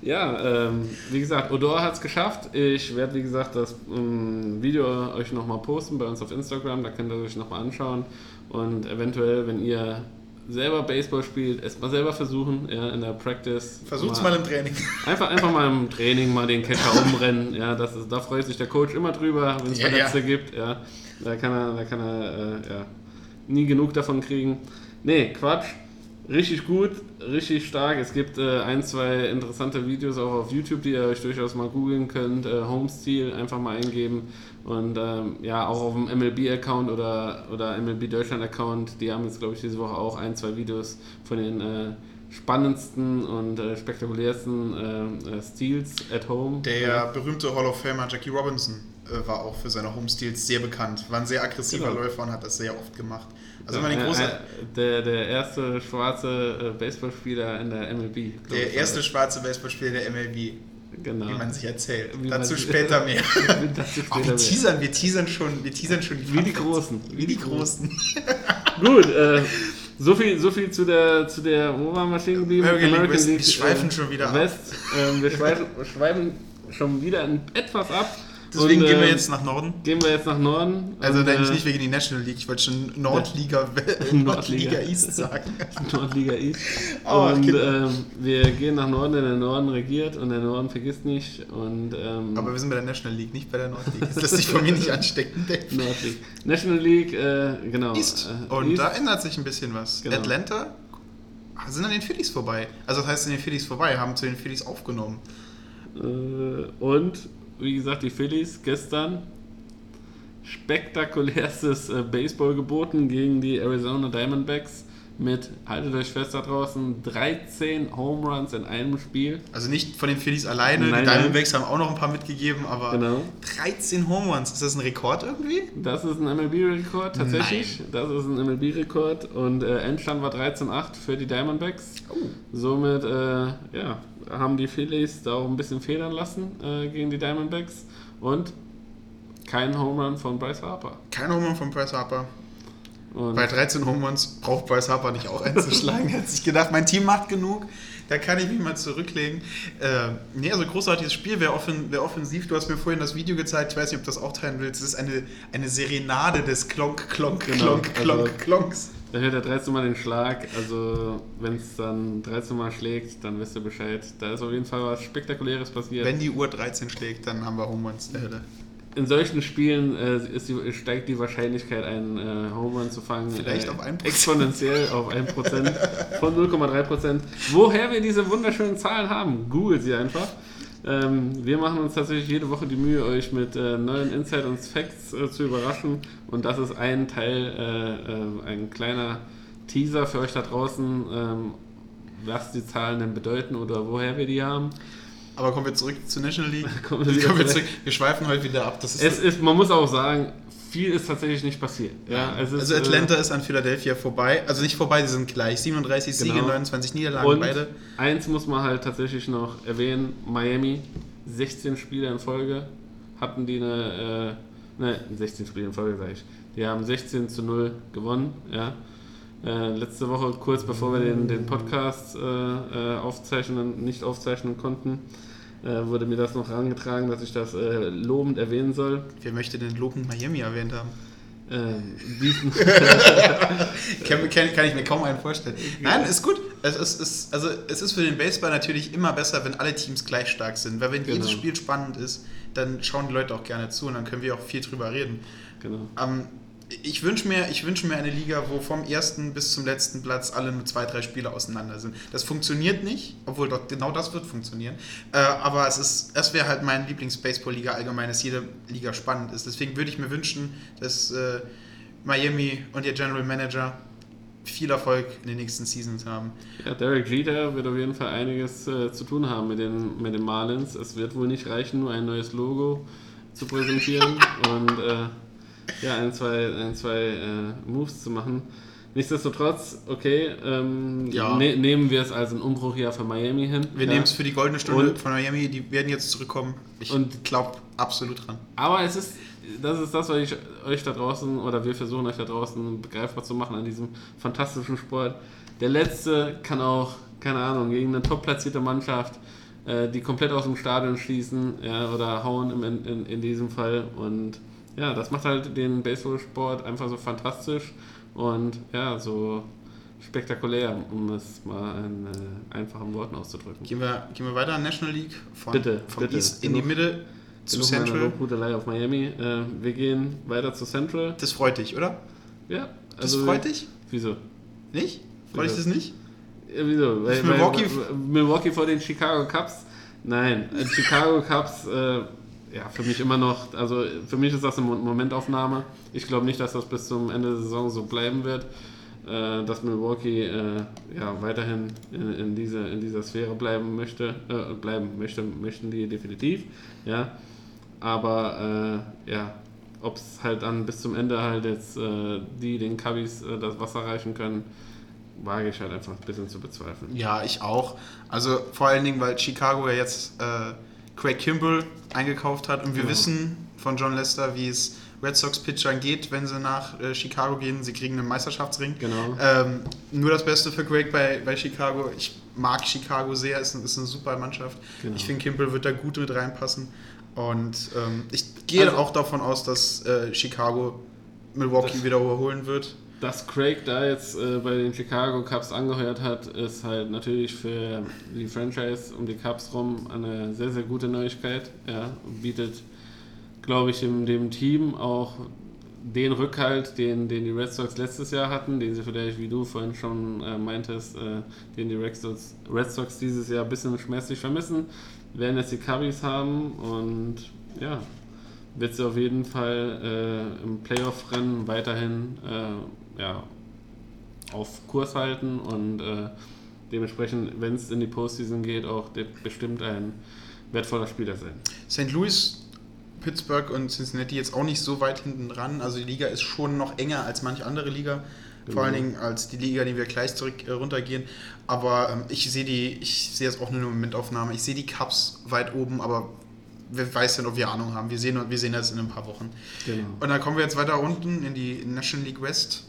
Speaker 3: Ja, ähm, wie gesagt, Odor hat es geschafft. Ich werde, wie gesagt, das ähm, Video euch nochmal posten bei uns auf Instagram. Da könnt ihr euch nochmal anschauen. Und eventuell, wenn ihr selber Baseball spielt, erstmal selber versuchen, ja, in der Practice.
Speaker 2: Versucht's mal im Training.
Speaker 3: Einfach, einfach mal im Training mal den Catcher umrennen. Ja, das ist, da freut sich der Coach immer drüber, wenn es
Speaker 2: Ja,
Speaker 3: Verletzte
Speaker 2: ja.
Speaker 3: gibt. Ja, da kann er, da kann er äh, ja, nie genug davon kriegen. Nee, Quatsch. Richtig gut, richtig stark. Es gibt äh, ein, zwei interessante Videos auch auf YouTube, die ihr euch durchaus mal googeln könnt. Äh, Homestyle einfach mal eingeben. Und ähm, ja, auch auf dem MLB-Account oder, oder MLB Deutschland-Account. Die haben jetzt, glaube ich, diese Woche auch ein, zwei Videos von den äh, spannendsten und äh, spektakulärsten äh, äh, Steals at Home.
Speaker 2: Der berühmte Hall of Famer Jackie Robinson äh, war auch für seine Homesteals sehr bekannt. War ein sehr aggressiver
Speaker 3: Genau.
Speaker 2: Läufer und hat das sehr oft gemacht. Also den
Speaker 3: Äh,
Speaker 2: großen,
Speaker 3: äh, der, der erste schwarze äh, Baseballspieler in der MLB.
Speaker 2: der erste
Speaker 3: war
Speaker 2: schwarze Baseballspieler der MLB,
Speaker 3: genau.
Speaker 2: wie man sich erzählt.
Speaker 3: Wie
Speaker 2: Dazu später mehr.
Speaker 3: Dazu
Speaker 2: Oh, wir
Speaker 3: später mehr.
Speaker 2: teasern, wir teasern schon, wir teasern schon die
Speaker 3: Wie die. Großen.
Speaker 2: Wie die Großen.
Speaker 3: Gut, äh, so viel, so viel zu der, zu der, wo waren wir stehen geblieben?
Speaker 2: American League West, wir schweifen schon wieder ab.
Speaker 3: West. Ähm, wir schweifen, schweifen schon wieder etwas ab.
Speaker 2: Deswegen
Speaker 3: Und,
Speaker 2: gehen wir
Speaker 3: ähm,
Speaker 2: jetzt nach Norden.
Speaker 3: Gehen wir jetzt nach Norden.
Speaker 2: Also
Speaker 3: und,
Speaker 2: eigentlich
Speaker 3: äh,
Speaker 2: nicht wegen die National League, ich wollte schon Nordliga,
Speaker 3: Nordliga.
Speaker 2: Nordliga East sagen.
Speaker 3: Nordliga East.
Speaker 2: Oh,
Speaker 3: und
Speaker 2: Kinder.
Speaker 3: ähm, wir gehen nach Norden, denn der Norden regiert und der Norden vergisst nicht. Und, ähm,
Speaker 2: Aber wir sind bei der National League, nicht bei der Nordliga. Das lässt sich von mir nicht anstecken.
Speaker 3: Nordleague. National League, äh, genau.
Speaker 2: East.
Speaker 3: Äh,
Speaker 2: Und
Speaker 3: East.
Speaker 2: da ändert sich ein bisschen was.
Speaker 3: Genau.
Speaker 2: Atlanta sind an den Phillies vorbei. Also das heißt, an den Phillies vorbei, haben zu den Phillies aufgenommen.
Speaker 3: Äh, und wie gesagt, die Phillies gestern spektakulärstes äh, Baseball geboten gegen die Arizona Diamondbacks mit, haltet euch fest da draußen, 13 Home Runs in einem Spiel.
Speaker 2: Also nicht von den Phillies alleine,
Speaker 3: Nein,
Speaker 2: die Diamondbacks haben auch noch ein paar mitgegeben, aber
Speaker 3: Genau.
Speaker 2: 13 Home Runs, ist das ein Rekord irgendwie?
Speaker 3: Das ist ein MLB-Rekord tatsächlich. Das ist ein MLB-Rekord und äh, Endstand war 13-8 für die Diamondbacks.
Speaker 2: Oh.
Speaker 3: Somit äh, ja, haben die Phillies da auch ein bisschen federn lassen äh, gegen die Diamondbacks und kein Home Run von Bryce Harper.
Speaker 2: Kein Home Run von Bryce Harper.
Speaker 3: Und
Speaker 2: Bei 13 Home Runs braucht Bryce Harper nicht auch einzuschlagen. Er hat sich gedacht, mein Team macht genug, da kann ich mich mal zurücklegen. Äh, nee, also großartiges Spiel, wer, offen, wer offensiv, du hast mir vorhin das Video gezeigt, ich weiß nicht, ob du das auch teilen willst, es ist eine, eine Serenade des Klonk, Klonk,
Speaker 3: Genau,
Speaker 2: Klonk, Klonk,
Speaker 3: also-
Speaker 2: Klonks.
Speaker 3: Da hört er 13 Mal den Schlag. Also, wenn es dann 13 Mal schlägt, dann wisst ihr Bescheid. Da ist auf jeden Fall was Spektakuläres passiert.
Speaker 2: Wenn die Uhr 13 schlägt, dann haben wir Home Runs der Hölle.
Speaker 3: In solchen Spielen äh, die, steigt die Wahrscheinlichkeit, einen äh, Home Run zu fangen.
Speaker 2: Vielleicht
Speaker 3: äh,
Speaker 2: auf 1%.
Speaker 3: Exponentiell auf 1%. von 0,3%. Woher wir diese wunderschönen Zahlen haben, googelt sie einfach. Ähm, wir machen uns tatsächlich jede Woche die Mühe, euch mit äh, neuen Insight und Facts äh, zu überraschen. Und das ist ein Teil, äh, äh, ein kleiner Teaser für euch da draußen, ähm, was die Zahlen denn bedeuten oder woher wir die haben.
Speaker 2: Aber kommen wir zurück zur National League.
Speaker 3: Kommen wir
Speaker 2: Kommen wir,
Speaker 3: zurück.
Speaker 2: wir schweifen heute wieder ab. Ist
Speaker 3: Es ist, man muss auch sagen, viel ist tatsächlich nicht passiert. Ja, ist,
Speaker 2: also Atlanta ist an Philadelphia vorbei. Also nicht vorbei, sie sind gleich. 37 Siege,
Speaker 3: Genau.
Speaker 2: 29
Speaker 3: äh,
Speaker 2: Niederlagen,
Speaker 3: und
Speaker 2: beide.
Speaker 3: eins muss man halt tatsächlich noch erwähnen: Miami, 16 Spiele in Folge hatten die eine, äh, ne, 16 Spiele in Folge, sage ich. Die haben 16 zu 0 gewonnen, ja. Äh, letzte Woche, kurz bevor wir den, den Podcast äh, äh, aufzeichnen, nicht aufzeichnen konnten, äh, wurde mir das noch herangetragen, dass ich das äh, lobend erwähnen soll.
Speaker 2: Wer möchte denn lobend Miami erwähnt haben?
Speaker 3: Diesen,
Speaker 2: kann, kann, kann ich mir kaum einen vorstellen. Nein, ist gut. Es ist, ist, also, es ist für den Baseball natürlich immer besser, wenn alle Teams gleich stark sind. Weil wenn
Speaker 3: Genau.
Speaker 2: jedes Spiel spannend ist, dann schauen die Leute auch gerne zu und dann können wir auch viel drüber reden.
Speaker 3: genau.
Speaker 2: Ähm, ich wünsche mir, ich wünsch mir eine Liga, wo vom ersten bis zum letzten Platz alle nur zwei, drei Spiele auseinander sind. Das funktioniert nicht, obwohl doch genau das wird funktionieren. Äh, aber es ist, es wäre halt mein Lieblings-Baseball-Liga allgemein, dass jede Liga spannend ist. Deswegen würde ich mir wünschen, dass äh, Miami und ihr General Manager viel Erfolg in den nächsten Seasons haben.
Speaker 3: Ja, Derek Jeter wird auf jeden Fall einiges äh, zu tun haben mit den, mit den Marlins. Es wird wohl nicht reichen, nur ein neues Logo zu präsentieren und äh, ja, ein, zwei, ein, zwei äh, Moves zu machen. Nichtsdestotrotz, okay, ähm,
Speaker 2: Ja.
Speaker 3: ne, nehmen wir es als ein Umbruchjahr für Miami hin.
Speaker 2: Wir
Speaker 3: ja.
Speaker 2: nehmen es für die goldene Stunde
Speaker 3: Und-
Speaker 2: von Miami, die werden jetzt zurückkommen. Ich glaube absolut dran.
Speaker 3: Aber es ist, das ist das, was ich euch da draußen, oder wir versuchen euch da draußen begreifbar zu machen an diesem fantastischen Sport. Der Letzte kann auch, keine Ahnung, gegen eine top platzierte Mannschaft, äh, die komplett aus dem Stadion schießen ja, oder hauen im, in, in, in diesem Fall. Und ja, das macht halt den Baseballsport einfach so fantastisch und ja, so spektakulär, um es mal in äh, einfachen Worten auszudrücken.
Speaker 2: Gehen wir, gehen wir weiter, National League von,
Speaker 3: Bitte,
Speaker 2: vom
Speaker 3: bitte.
Speaker 2: East in die Mitte zu Central.
Speaker 3: Lobhudelei auf Miami. Äh, wir gehen weiter zu Central.
Speaker 2: Das freut dich, oder?
Speaker 3: Ja,
Speaker 2: Das
Speaker 3: also-
Speaker 2: freut dich?
Speaker 3: Wieso?
Speaker 2: Nicht? Freut dich das nicht?
Speaker 3: Ja, wieso? Weil,
Speaker 2: Milwaukee-
Speaker 3: weil, Milwaukee vor den Chicago Cubs? Nein, äh, Chicago Cubs, äh, ja, für mich immer noch, also für mich ist das eine Mo- Momentaufnahme. Ich glaube nicht, dass das bis zum Ende der Saison so bleiben wird. Äh, dass Milwaukee äh, ja, weiterhin in, in, diese, in dieser Sphäre bleiben möchte, äh, bleiben möchte, möchten die definitiv, ja. Aber äh, ja, ob es halt dann bis zum Ende halt jetzt äh, die den Cubbies äh, das Wasser reichen können, wage ich halt einfach ein bisschen zu bezweifeln.
Speaker 2: Ja, ich auch. Also vor allen Dingen, weil Chicago ja jetzt äh, Craig Kimball eingekauft hat und wir
Speaker 3: Genau.
Speaker 2: wissen von John Lester, wie es Red Sox-Pitchern geht, wenn sie nach äh, Chicago gehen. Sie kriegen einen Meisterschaftsring.
Speaker 3: Genau.
Speaker 2: Ähm, nur das Beste für Craig bei, bei Chicago. Ich mag Chicago sehr, ist, ist eine super Mannschaft.
Speaker 3: Genau.
Speaker 2: Ich finde, Kimball wird da gut mit reinpassen. Und ähm, ich gehe
Speaker 3: Also-
Speaker 2: auch davon aus, dass äh, Chicago Milwaukee
Speaker 3: Das-
Speaker 2: wieder überholen wird.
Speaker 3: Dass Craig da jetzt äh, bei den Chicago Cubs angeheuert hat, ist halt natürlich für die Franchise um die Cubs rum eine sehr, sehr gute Neuigkeit. Ja, bietet, glaube ich, dem, dem Team auch den Rückhalt, den, den die Red Sox letztes Jahr hatten, den sie vielleicht, wie du vorhin schon äh, meintest, äh, den die Red Sox, Red Sox dieses Jahr ein bisschen schmerzlich vermissen, werden jetzt die Cubbies haben und ja, wird sie auf jeden Fall äh, im Playoff-Rennen weiterhin äh, ja, auf Kurs halten und äh, dementsprechend, wenn es in die Postseason geht, auch bestimmt ein wertvoller Spieler sein.
Speaker 2: St. Louis, Pittsburgh und Cincinnati jetzt auch nicht so weit hinten dran. Also die Liga ist schon noch enger als manche andere Liga. Vor allen Dingen als die Liga, die wir gleich zurück äh, runtergehen. Aber ähm, ich sehe die, ich sehe es auch nur eine Momentaufnahme. Ich sehe die Cups weit oben, aber wer weiß denn, ob wir Ahnung haben. Wir sehen, wir sehen das in ein paar Wochen.
Speaker 3: Genau.
Speaker 2: Und dann kommen wir jetzt weiter unten in die National League West.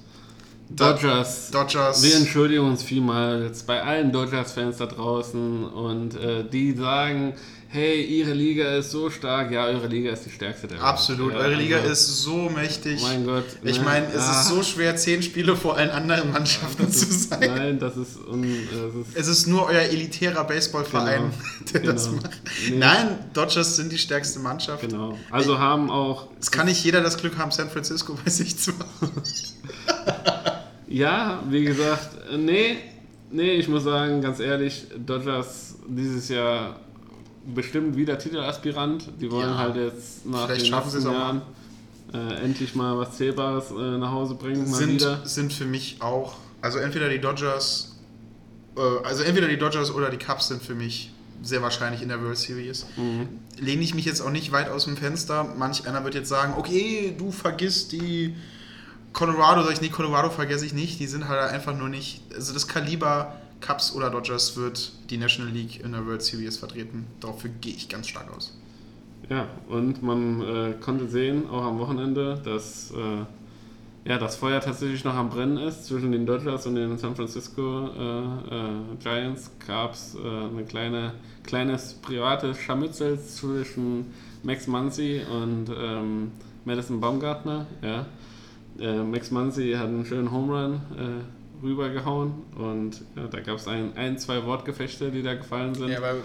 Speaker 3: Dodgers.
Speaker 2: Dodgers.
Speaker 3: Wir entschuldigen uns vielmals bei allen Dodgers-Fans da draußen und äh, die sagen, hey, ihre Liga ist so stark. Ja, eure Liga ist die stärkste der Welt.
Speaker 2: Absolut.
Speaker 3: Ja,
Speaker 2: Eure Liga
Speaker 3: also,
Speaker 2: ist so mächtig.
Speaker 3: Mein Gott.
Speaker 2: Ich
Speaker 3: ne?
Speaker 2: meine, es
Speaker 3: Ah,
Speaker 2: ist so schwer, zehn Spiele vor allen anderen Mannschaften
Speaker 3: das
Speaker 2: zu
Speaker 3: ist,
Speaker 2: sein.
Speaker 3: Nein, das ist, un, das ist
Speaker 2: Es ist nur euer elitärer Baseballverein,
Speaker 3: Genau.
Speaker 2: der das
Speaker 3: Genau.
Speaker 2: macht.
Speaker 3: Nee.
Speaker 2: Nein, Dodgers sind die stärkste Mannschaft.
Speaker 3: genau. Also haben auch
Speaker 2: Es kann nicht jeder das Glück haben, San Francisco bei sich zu haben.
Speaker 3: Ja, wie gesagt, äh, nee, nee, ich muss sagen, ganz ehrlich, Dodgers dieses Jahr bestimmt wieder Titelaspirant. Die wollen
Speaker 2: Ja.
Speaker 3: halt jetzt nach den letzten Jahren äh, endlich mal was Zählbares äh, nach Hause bringen,
Speaker 2: Sind,
Speaker 3: wieder.
Speaker 2: sind für mich auch, also entweder die Dodgers, äh, also entweder die Dodgers oder die Cubs sind für mich sehr wahrscheinlich in der World Series.
Speaker 3: Mhm.
Speaker 2: Lehne ich mich jetzt auch nicht weit aus dem Fenster. Manch einer wird jetzt sagen, okay, du vergisst die Colorado, sag ich nicht, Colorado vergesse ich nicht. Die sind halt einfach nur nicht, also das Kaliber Cubs oder Dodgers wird die National League in der World Series vertreten. Dafür gehe ich ganz stark aus.
Speaker 3: Ja, und man äh, konnte sehen, auch am Wochenende, dass äh, ja, das Feuer tatsächlich noch am Brennen ist. Zwischen den Dodgers und den San Francisco äh, äh, Giants gab es äh, ein kleine, kleines privates Scharmützel zwischen Max Muncy und ähm, Madison Baumgartner. Ja. Äh, Max Muncy hat einen schönen Home Run äh, rübergehauen und ja, da gab es ein, ein, zwei Wortgefechte, die da gefallen sind.
Speaker 2: Ja, weil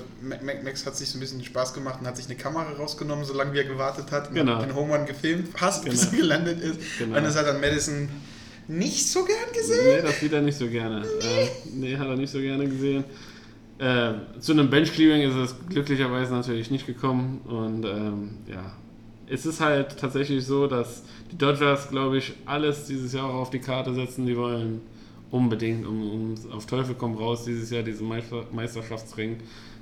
Speaker 2: Max hat sich so ein bisschen Spaß gemacht und hat sich eine Kamera rausgenommen, solange wie er gewartet hat,
Speaker 3: Genau.
Speaker 2: den Home Run gefilmt, fast
Speaker 3: Genau.
Speaker 2: bis er gelandet ist.
Speaker 3: Genau.
Speaker 2: Und das hat dann Madison nicht so gern
Speaker 3: Nee,
Speaker 2: gesehen.
Speaker 3: das sieht er nicht so gerne. Äh, nee, hat er nicht so gerne gesehen. Äh, zu einem Bench-Clearing ist es glücklicherweise natürlich nicht gekommen. Und ähm, ja, es ist halt tatsächlich so, dass die Dodgers, glaube ich, alles dieses Jahr auch auf die Karte setzen. Die wollen unbedingt, um, um auf Teufel komm raus, dieses Jahr diesen Meister, Meisterschaftsring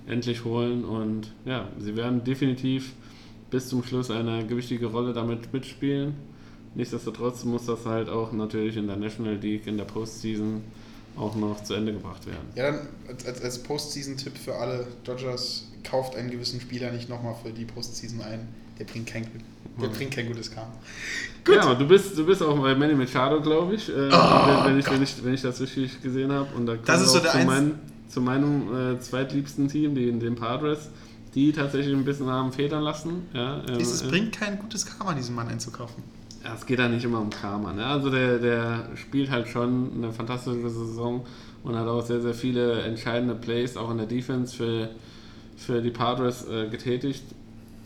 Speaker 3: endlich holen. Und ja, sie werden definitiv bis zum Schluss eine gewichtige Rolle damit mitspielen. Nichtsdestotrotz muss das halt auch natürlich in der National League, in der Postseason auch noch zu Ende gebracht werden.
Speaker 2: Ja, dann als, als Postseason-Tipp für alle Dodgers, kauft einen gewissen Spieler nicht nochmal für die Postseason ein. Der bringt kein, der bringt kein gutes Karma.
Speaker 3: Ja, aber du bist, du bist auch bei Manny Machado, glaube ich, äh, wenn, wenn, ich, wenn, ich, wenn ich das richtig gesehen habe. Und da
Speaker 2: Oh Das ist so
Speaker 3: auch
Speaker 2: der
Speaker 3: zu, mein, zu meinem äh, zweitliebsten Team, den, den Padres, die tatsächlich ein bisschen haben federn lassen. Ja, ähm,
Speaker 2: Es
Speaker 3: äh,
Speaker 2: bringt kein gutes Karma, diesen Mann einzukaufen.
Speaker 3: Ja, es geht ja nicht immer um Karma. Ne? Also der, der spielt halt schon eine fantastische Saison und hat auch sehr, sehr viele entscheidende Plays auch in der Defense für, für die Padres äh, getätigt.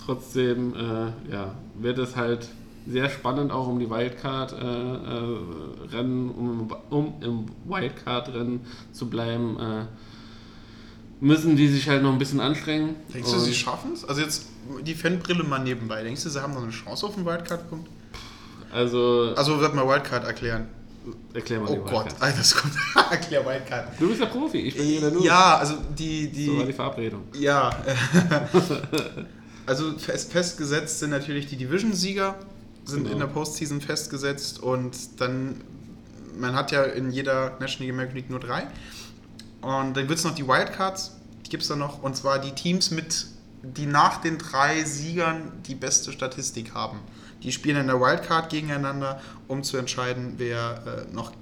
Speaker 3: Trotzdem äh, ja, wird es halt sehr spannend auch um die Wildcard-Rennen, um, um im Wildcard-Rennen zu bleiben. Äh, müssen die sich halt noch ein bisschen anstrengen.
Speaker 2: Denkst du, sie schaffen es? Also jetzt die Fanbrille mal nebenbei. Denkst du, sie haben noch eine Chance auf den Wildcard-Punkt?
Speaker 3: Also,
Speaker 2: Also wird mal Wildcard erklären.
Speaker 3: erklär mal
Speaker 2: Oh Gott,
Speaker 3: Wildcard.
Speaker 2: Alter, das kommt. Erklär Wildcard.
Speaker 3: Du bist der Profi, ich bin hier der Noob.
Speaker 2: Ja, also die, die,
Speaker 3: So war die Verabredung.
Speaker 2: Ja. also fest, festgesetzt sind natürlich die Division-Sieger, sind
Speaker 3: Genau.
Speaker 2: in der Postseason festgesetzt und dann, man hat ja in jeder National American League nur drei. Und dann wird es noch die Wildcards, die gibt es dann noch, und zwar die Teams mit, die nach den drei Siegern die beste Statistik haben. Die spielen in der Wildcard gegeneinander, um zu entscheiden, wer äh, noch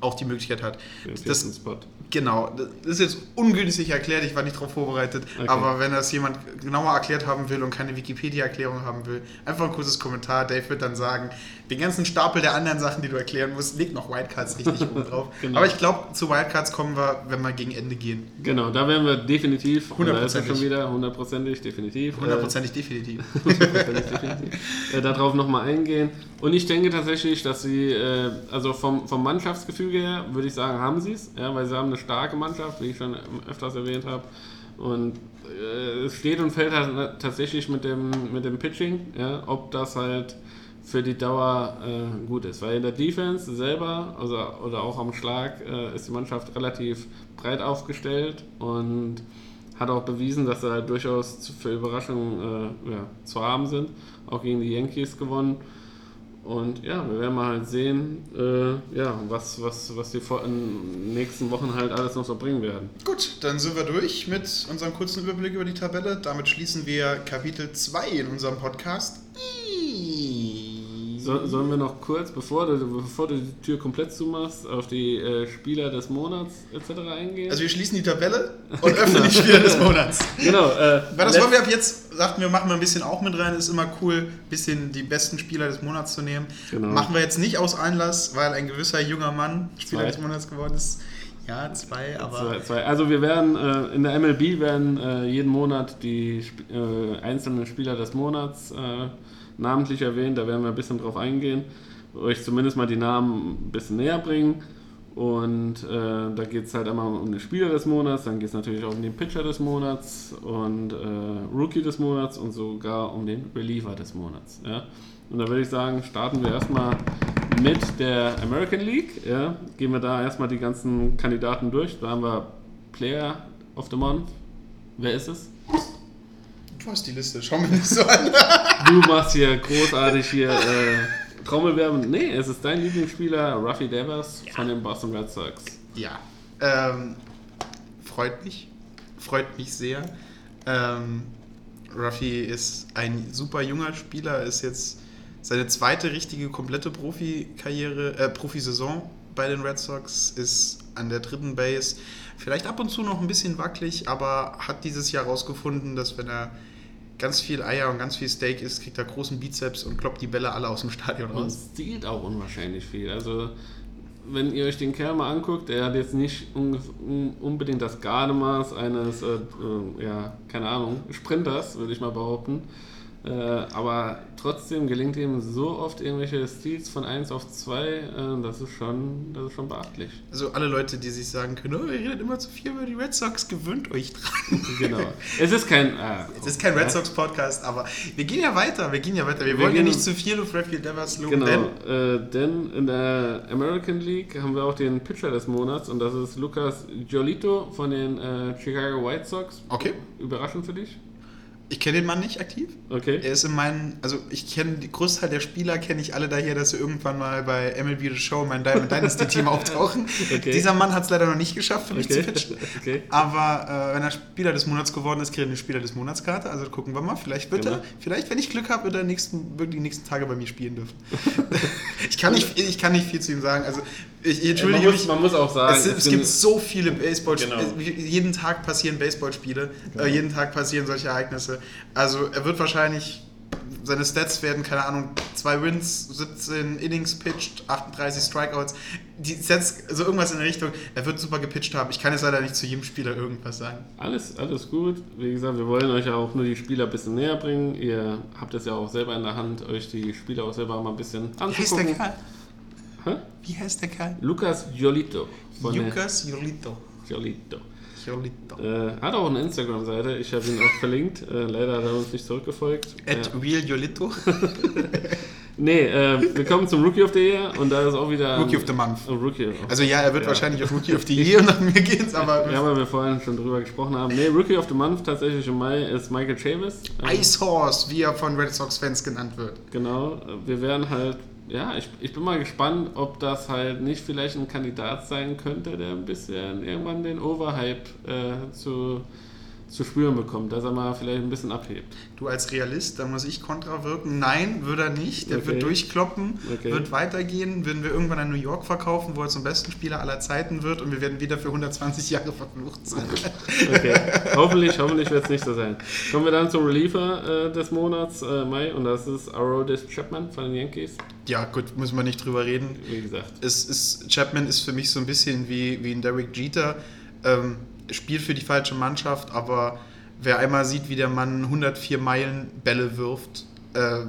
Speaker 2: auch die Möglichkeit hat.
Speaker 3: Den
Speaker 2: Das,
Speaker 3: Spot.
Speaker 2: Genau, das ist jetzt ungünstig erklärt, ich war nicht darauf vorbereitet,
Speaker 3: Okay.
Speaker 2: aber wenn das jemand genauer erklärt haben will und keine Wikipedia-Erklärung haben will, einfach ein kurzes Kommentar. Dave wird dann sagen, den ganzen Stapel der anderen Sachen, die du erklären musst, liegt noch Wildcards richtig oben drauf.
Speaker 3: Genau.
Speaker 2: Aber ich glaube, zu Wildcards kommen wir, wenn wir gegen Ende gehen.
Speaker 3: Genau, da werden wir definitiv, und da ist er
Speaker 2: Hundertprozentig.
Speaker 3: schon wieder, hundertprozentig, definitiv. äh,
Speaker 2: Hundertprozentig definitiv.
Speaker 3: hundertprozentig definitiv, äh, darauf nochmal eingehen. Und ich denke tatsächlich, dass sie, äh, also vom, vom Mannschaftsgefüge her, würde ich sagen, haben sie es, ja, weil sie haben eine starke Mannschaft, wie ich schon öfters erwähnt habe. Und äh, es steht und fällt halt tatsächlich mit dem, mit dem Pitching, ja, ob das halt für die Dauer äh, gut ist. Weil in der Defense selber, also, oder auch am Schlag, äh, ist die Mannschaft relativ breit aufgestellt und hat auch bewiesen, dass sie halt durchaus für Überraschungen äh, ja, zu haben sind. Auch gegen die Yankees gewonnen. Und ja, wir werden mal halt sehen, äh, ja, was, was, was die vor- in den nächsten Wochen halt alles noch so bringen werden.
Speaker 2: Gut, dann sind wir durch mit unserem kurzen Überblick über die Tabelle. Damit schließen wir Kapitel 2 in unserem Podcast.
Speaker 3: So, sollen wir noch kurz, bevor du, bevor du die Tür komplett zumachst, auf die äh, Spieler des Monats etc. eingehen?
Speaker 2: Also wir schließen die Tabelle und öffnen die Spieler des Monats.
Speaker 3: genau. Äh,
Speaker 2: Weil das wollen wir ab jetzt, sagten wir, machen wir ein bisschen auch mit rein. Ist immer cool, ein bisschen die besten Spieler des Monats zu nehmen.
Speaker 3: Genau.
Speaker 2: Machen wir jetzt nicht aus Einlass, weil ein gewisser junger Mann Spieler
Speaker 3: Zwei.
Speaker 2: des Monats geworden ist. Ja, zwei, aber.
Speaker 3: Zwei, zwei. Also wir werden äh, in der MLB werden äh, jeden Monat die Sp äh, einzelnen Spieler des Monats äh, namentlich erwähnt. Da werden wir ein bisschen drauf eingehen, euch zumindest mal die Namen ein bisschen näher bringen. Und äh, da geht es halt einmal um den Spieler des Monats, dann geht es natürlich auch um den Pitcher des Monats und äh, Rookie des Monats und sogar um den Reliever des Monats. Ja? Und da würde ich sagen, starten wir erstmal mit der American League. Ja? Gehen wir da erstmal die ganzen Kandidaten durch. Da haben wir Player of the Month. Wer ist es?
Speaker 2: Du hast die Liste, schau mir nicht so an.
Speaker 3: Du machst hier großartig hier äh, Trommelwerben. Nee, es ist dein Lieblingsspieler, Ruffy Devers von den Boston Red Sox.
Speaker 2: ja. Ähm, freut mich. Freut mich sehr. Ähm, Ruffy ist ein super junger Spieler, ist jetzt Seine zweite richtige komplette Profikarriere, äh, Profisaison bei den Red Sox ist an der dritten Base. Vielleicht ab und zu noch ein bisschen wackelig, aber hat dieses Jahr herausgefunden, dass wenn er ganz viel Eier und ganz viel Steak isst, kriegt er großen Bizeps und kloppt die Bälle alle aus dem Stadion
Speaker 3: Und
Speaker 2: raus.
Speaker 3: stiehlt auch unwahrscheinlich viel. Also, wenn ihr euch den Kerl mal anguckt, der hat jetzt nicht un un unbedingt das Gardemaß eines, äh, äh, ja, keine Ahnung, Sprinters, würde ich mal behaupten. Äh, aber trotzdem gelingt ihm so oft irgendwelche Steals von 1 auf 2, äh, das, ist schon, das ist schon beachtlich.
Speaker 2: Also alle Leute, die sich sagen können, oh, ihr redet immer zu viel über die Red Sox, gewöhnt euch dran.
Speaker 3: Genau. Es ist kein. Äh,
Speaker 2: Es ist kein Red Sox Podcast, aber wir gehen ja weiter, wir gehen ja weiter. Wir,
Speaker 3: Wir
Speaker 2: wollen ja
Speaker 3: gehen-
Speaker 2: nicht zu viel auf Redfield Devers loben,
Speaker 3: Genau,
Speaker 2: denn
Speaker 3: äh, denn in der American League haben wir auch den Pitcher des Monats und das ist Lucas Giolito von den äh, Chicago White Sox.
Speaker 2: Okay.
Speaker 3: Überraschend für dich?
Speaker 2: Ich kenne den Mann nicht aktiv.
Speaker 3: Okay.
Speaker 2: Er ist in meinen, also ich kenne die Großteil der Spieler kenne ich alle daher, dass sie irgendwann mal bei MLB The Show mein Diamond Dynasty Team auftauchen.
Speaker 3: Okay.
Speaker 2: Dieser Mann hat es leider noch nicht geschafft, für mich
Speaker 3: Okay.
Speaker 2: zu pitchen.
Speaker 3: Okay.
Speaker 2: Aber äh, wenn er Spieler des Monats geworden ist, kriegt er eine Spieler des Monatskarte. Also gucken wir mal. Vielleicht wird
Speaker 3: Genau.
Speaker 2: er, vielleicht, wenn ich Glück habe, wird er nächsten, wird die nächsten Tage bei mir spielen dürfen. ich, kann nicht, ich kann nicht viel zu ihm sagen. Also ich, ich entschuldige
Speaker 3: man, muss,
Speaker 2: mich.
Speaker 3: man muss auch sagen,
Speaker 2: Es, es gibt so viele Baseball
Speaker 3: Genau.
Speaker 2: Jeden Tag passieren Baseballspiele. Äh, jeden Tag passieren solche Ereignisse. Also er wird wahrscheinlich. Seine Stats werden, keine Ahnung, zwei Wins, 17 Innings pitched, 38 Strikeouts. Die Stats, also irgendwas in der Richtung. Er wird super gepitcht haben. Ich kann jetzt leider nicht zu jedem Spieler irgendwas sagen.
Speaker 3: Alles, alles gut. Wie gesagt, wir wollen euch ja auch nur die Spieler ein bisschen näher bringen. Ihr habt es ja auch selber in der Hand, euch die Spieler auch selber mal ein bisschen
Speaker 2: Wie heißt der
Speaker 3: anzugucken.
Speaker 2: Kerl?
Speaker 3: Hä?
Speaker 2: Wie heißt der Kerl?
Speaker 3: Lukas Giolito. Von der-
Speaker 2: Lucas Jolito.
Speaker 3: Giolito.
Speaker 2: Jolito.
Speaker 3: Äh, hat auch eine Instagram-Seite, ich habe ihn auch verlinkt. Äh, leider hat er uns nicht zurückgefolgt.
Speaker 2: At
Speaker 3: Ja.
Speaker 2: Real Jolito.
Speaker 3: Nee, äh, wir kommen zum Rookie of the Year und da ist auch wieder.
Speaker 2: Rookie of the Month.
Speaker 3: Oh, Rookie.
Speaker 2: Also ja, er wird
Speaker 3: Ja.
Speaker 2: wahrscheinlich auf Rookie of the Year nach mir gehen, aber
Speaker 3: Ja, weil wir vorhin schon drüber gesprochen haben. Nee, Rookie of the Month tatsächlich im Mai ist Michael Chavis.
Speaker 2: Ice Horse, wie er von Red Sox-Fans genannt wird.
Speaker 3: Genau, wir werden halt, ja, ich, ich bin mal gespannt, ob das halt nicht vielleicht ein Kandidat sein könnte, der ein bisschen irgendwann den Overhype äh, zu, zu spüren bekommt, dass er mal vielleicht ein bisschen abhebt.
Speaker 2: Du als Realist, da muss ich kontra wirken. Nein, wird er nicht. Der
Speaker 3: Okay.
Speaker 2: wird durchkloppen,
Speaker 3: Okay.
Speaker 2: wird weitergehen. Werden wir irgendwann an New York verkaufen, wo er zum besten Spieler aller Zeiten wird und wir werden wieder für 120 Jahre verflucht sein.
Speaker 3: Okay, hoffentlich, hoffentlich wird es nicht so sein. Kommen wir dann zum Reliever äh, des Monats äh, Mai und das ist Arodis Chapman von den Yankees.
Speaker 2: Ja, gut, müssen wir nicht drüber reden.
Speaker 3: Wie gesagt,
Speaker 2: Es ist, Chapman ist für mich so ein bisschen wie, wie ein Derek Jeter. Ähm, spielt für die falsche Mannschaft, aber wer einmal sieht, wie der Mann 104 Meilen Bälle wirft, äh,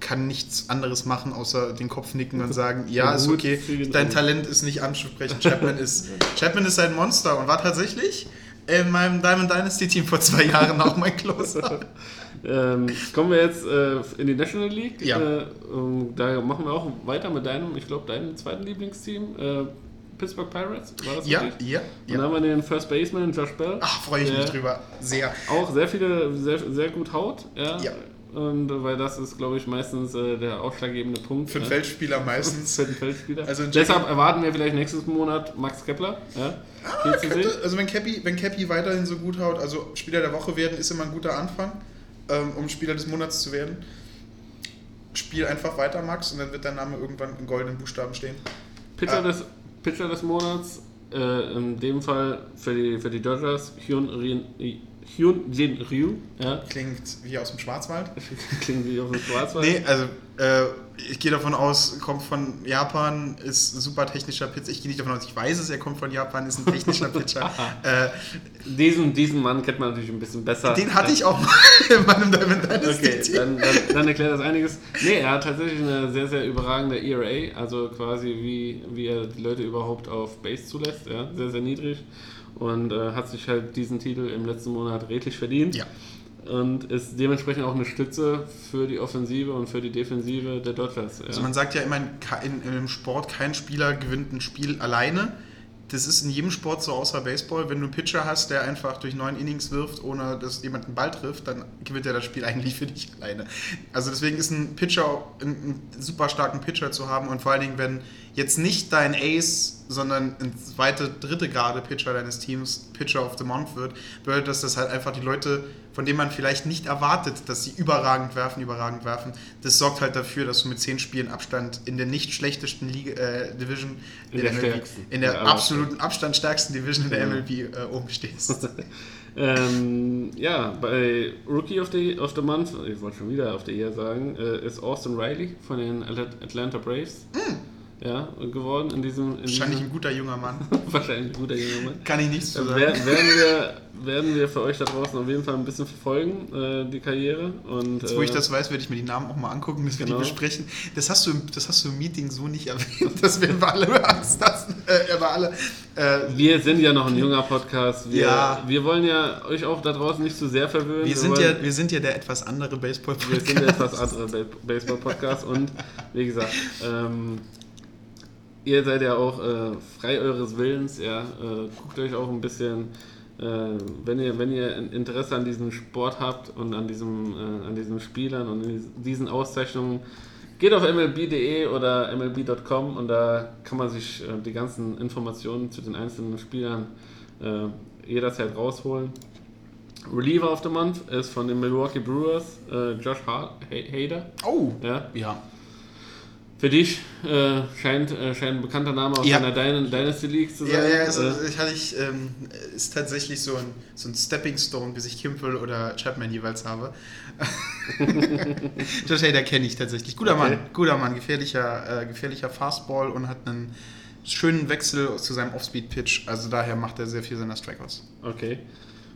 Speaker 2: kann nichts anderes machen, außer den Kopf nicken und sagen, ja, ist okay, dein Talent ist nicht anzusprechen. Chapman ist, Chapman ist ein Monster und war tatsächlich in meinem Diamond Dynasty Team vor zwei Jahren auch mein Closer.
Speaker 3: ähm, kommen wir jetzt äh, in die National League.
Speaker 2: Ja.
Speaker 3: Äh, da machen wir auch weiter mit deinem, ich glaube, deinem zweiten Lieblingsteam, äh, Pittsburgh Pirates. War das
Speaker 2: Ja,
Speaker 3: richtig?
Speaker 2: ja,
Speaker 3: Und da
Speaker 2: ja.
Speaker 3: haben wir den First Baseman, Josh Bell.
Speaker 2: Ach, freue ich mich drüber. Sehr.
Speaker 3: Auch sehr viele, sehr, sehr gut haut. Ja.
Speaker 2: Ja.
Speaker 3: Und äh, weil das ist, glaube ich, meistens äh, der ausschlaggebende Punkt.
Speaker 2: Für den. Feldspieler meistens.
Speaker 3: Für den Feldspieler.
Speaker 2: Also
Speaker 3: Deshalb erwarten wir vielleicht nächstes Monat Max Kepler. Ja. Sehen.
Speaker 2: Könnte, also wenn Cappy, wenn Cappy weiterhin so gut haut, also Spieler der Woche werden, ist immer ein guter Anfang, ähm, um Spieler des Monats zu werden. Spiel einfach weiter, Max, und dann wird dein Name irgendwann in goldenen Buchstaben stehen.
Speaker 3: Pitcher,
Speaker 2: Ah.
Speaker 3: des, Pitcher des Monats, äh, in dem Fall für die, für die Dodgers, Hyun, Rien, Hyun Jin Ryu. Ja.
Speaker 2: Klingt wie aus dem Schwarzwald.
Speaker 3: Klingt wie auf dem Schwarzwald.
Speaker 2: Nee, also äh, ich gehe davon aus, kommt von Japan, ist ein super technischer Pitcher. Ich gehe nicht davon aus, ich weiß es, er kommt von Japan, ist ein technischer Pitcher. äh,
Speaker 3: Diesen, diesen Mann kennt man natürlich ein bisschen besser.
Speaker 2: den hatte ich auch mal in meinem Diamond Dynasty
Speaker 3: Okay, dann, dann, dann erklärt das einiges. Nee, er hat tatsächlich eine sehr, sehr überragende ERA, also quasi wie, wie er die Leute überhaupt auf Base zulässt, ja, sehr, sehr niedrig und äh, hat sich halt diesen Titel im letzten Monat redlich verdient
Speaker 2: Ja.
Speaker 3: Und ist dementsprechend auch eine Stütze für die Offensive und für die Defensive der Dodgers. Ja.
Speaker 2: Also man sagt ja immer, in, in, im Sport, kein Spieler gewinnt ein Spiel alleine. Das ist in jedem Sport so außer Baseball. Wenn du einen Pitcher hast, der einfach durch neun Innings wirft, ohne dass jemand einen Ball trifft, dann gewinnt er das Spiel eigentlich für dich alleine. Also deswegen ist ein Pitcher, einen, einen super starken Pitcher zu haben und vor allen Dingen, wenn jetzt nicht dein Ace sondern ein zweite, dritte Grade Pitcher deines Teams Pitcher of the Month wird, bedeutet das, dass halt einfach die Leute, von denen man vielleicht nicht erwartet, dass sie überragend werfen, überragend werfen, das sorgt halt dafür, dass du mit zehn Spielen Abstand in der nicht schlechtesten Liga, äh, Division,
Speaker 3: In der stärksten.
Speaker 2: in der
Speaker 3: Ja,
Speaker 2: absoluten Abstand stärksten Division in der. MLB äh, oben stehst.
Speaker 3: Ähm, ja, bei Rookie of the, of the Month, ich wollte schon wieder auf der Year sagen, äh, ist Austin Riley von den Atl- Atlanta Braves. Ja, geworden in diesem. In.
Speaker 2: Wahrscheinlich
Speaker 3: diesem
Speaker 2: ein guter junger Mann.
Speaker 3: wahrscheinlich ein guter junger Mann.
Speaker 2: Kann ich nichts zu sagen.
Speaker 3: wer- werden, wir, werden wir für euch da draußen auf jeden Fall ein bisschen verfolgen, äh, die Karriere. Und,
Speaker 2: Jetzt, wo ich
Speaker 3: äh,
Speaker 2: das weiß, werde ich mir die Namen auch mal angucken, dass wir
Speaker 3: Genau.
Speaker 2: die besprechen. Das hast, du, im- das hast du im Meeting so nicht erwähnt, dass wir über alle Angst lassen. Äh, über alle. Äh,
Speaker 3: Wir sind ja noch ein junger Podcast. Wir,
Speaker 2: Ja.
Speaker 3: wir wollen ja euch auch da draußen nicht zu sehr verwöhnen.
Speaker 2: wir, sind ja, wir sind ja der etwas andere baseball
Speaker 3: Wir sind der etwas andere Ba- Baseball-Podcast und wie gesagt, ähm, ihr seid ja auch äh, frei eures Willens, ja, äh, guckt euch auch ein bisschen, äh, wenn ihr wenn ihr ein Interesse an diesem Sport habt und an diesem äh, an diesen Spielern und diesen Auszeichnungen, geht auf mlb.de oder mlb.com und da kann man sich äh, die ganzen Informationen zu den einzelnen Spielern äh, jederzeit rausholen. Reliever of the Month ist von den Milwaukee Brewers, Josh ha Hader.
Speaker 2: Oh!
Speaker 3: Ja.
Speaker 2: Ja.
Speaker 3: Für dich äh, scheint, äh, scheint ein bekannter Name aus
Speaker 2: Ja.
Speaker 3: einer Dyn Dynasty League zu sein.
Speaker 2: Ja, ja, also,
Speaker 3: äh,
Speaker 2: ich hatte ich, ähm, ist tatsächlich so ein, so ein Stepping Stone, bis ich Kimpel oder Chapman jeweils habe. Josh Hader kenne ich tatsächlich. Guter
Speaker 3: Okay.
Speaker 2: Mann, guter Mann, gefährlicher, äh, gefährlicher Fastball und hat einen schönen Wechsel zu seinem Offspeed-Pitch. Also daher macht er sehr viel seiner Strikeouts.
Speaker 3: okay.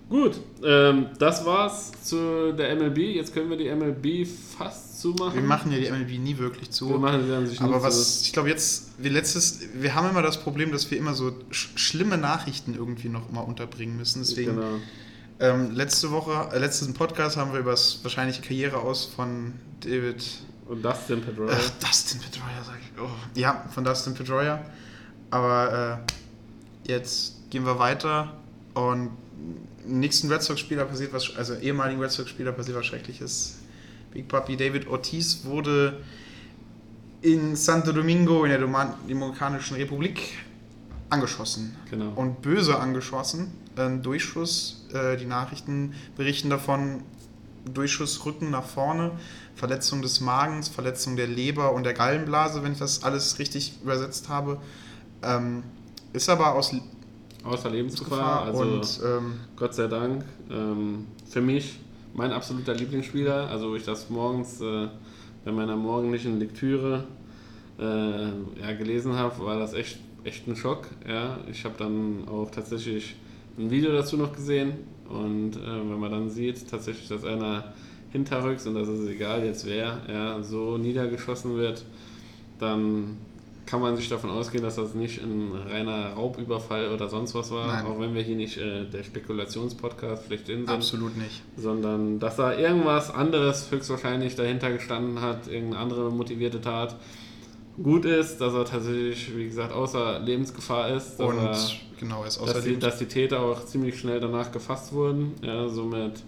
Speaker 3: Gut, ähm, das war's zu der MLB. Jetzt können wir die MLB fast zumachen.
Speaker 2: Wir machen ja die MLB nie wirklich zu.
Speaker 3: Wir machen sie sich
Speaker 2: Aber was, ich glaube jetzt, wir letztes, wir haben immer das Problem, dass wir immer so sch schlimme Nachrichten irgendwie noch mal unterbringen müssen. Deswegen
Speaker 3: Genau.
Speaker 2: Ähm, letzte Woche, äh, letzten Podcast haben wir über das wahrscheinliche Karriere aus von David.
Speaker 3: Und Dustin Pedroia.
Speaker 2: Ach, Dustin Pedroia, sag ich. Oh, ja, von Dustin Pedroia. Aber äh, jetzt gehen wir weiter und im nächsten Red Sox-Spieler passiert was, also ehemaligen Red Sox-Spieler passiert was Schreckliches. Big Papi David Ortiz wurde in Santo Domingo in der Dominikanischen Republik angeschossen.
Speaker 3: Genau.
Speaker 2: Und böse angeschossen. Ein Durchschuss. Äh, die Nachrichten berichten davon. Durchschuss Rücken nach vorne, Verletzung des Magens, Verletzung der Leber und der Gallenblase, wenn ich das alles richtig übersetzt habe. Ähm, ist aber aus
Speaker 3: Außer Lebensgefahr.
Speaker 2: Gefahr
Speaker 3: Also
Speaker 2: und ähm,
Speaker 3: Gott sei Dank. Ähm, für mich mein absoluter Lieblingsspieler. Also ich das morgens äh, bei meiner morgendlichen Lektüre äh, ja, gelesen habe, war das echt, echt ein Schock. Ja. Ich habe dann auch tatsächlich ein Video dazu noch gesehen. Und äh, wenn man dann sieht, tatsächlich, dass einer hinterrücks und das ist egal jetzt wer, ja, so niedergeschossen wird, dann kann man sich davon ausgehen, dass das nicht ein reiner Raubüberfall oder sonst was war,
Speaker 2: Nein.
Speaker 3: auch wenn wir hier nicht äh, der Spekulationspodcast schlechthin sind,
Speaker 2: absolut nicht.
Speaker 3: sondern dass da irgendwas anderes höchstwahrscheinlich dahinter gestanden hat, irgendeine andere motivierte Tat. Gut ist, dass er tatsächlich, wie gesagt, außer Lebensgefahr ist,
Speaker 2: Und
Speaker 3: er,
Speaker 2: genau, ist
Speaker 3: dass, die, dass die Täter auch ziemlich schnell danach gefasst wurden. Ja, somit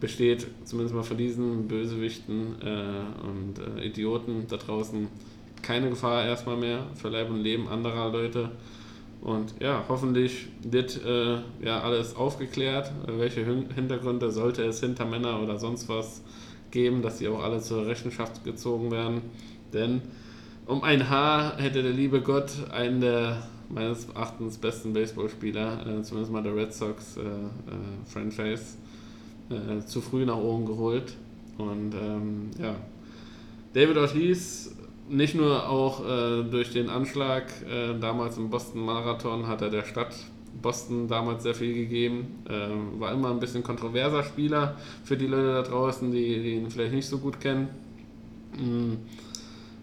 Speaker 3: besteht zumindest mal für diesen Bösewichten äh, und äh, Idioten da draußen keine Gefahr erstmal mehr für Leib und Leben anderer Leute. Und ja, hoffentlich wird äh, ja alles aufgeklärt. Welche Hin Hintergründe sollte es hinter Männer oder sonst was geben, dass sie auch alle zur Rechenschaft gezogen werden. Denn um ein Haar hätte der liebe Gott einen der meines Erachtens besten Baseballspieler, äh, zumindest mal der Red Sox äh, äh, Franchise, äh, zu früh nach oben geholt. Und ähm, ja, David Ortiz, nicht nur auch äh, durch den Anschlag äh, damals im Boston Marathon hat er der Stadt Boston damals sehr viel gegeben. Ähm, war immer ein bisschen kontroverser Spieler für die Leute da draußen, die, die ihn vielleicht nicht so gut kennen. Mm.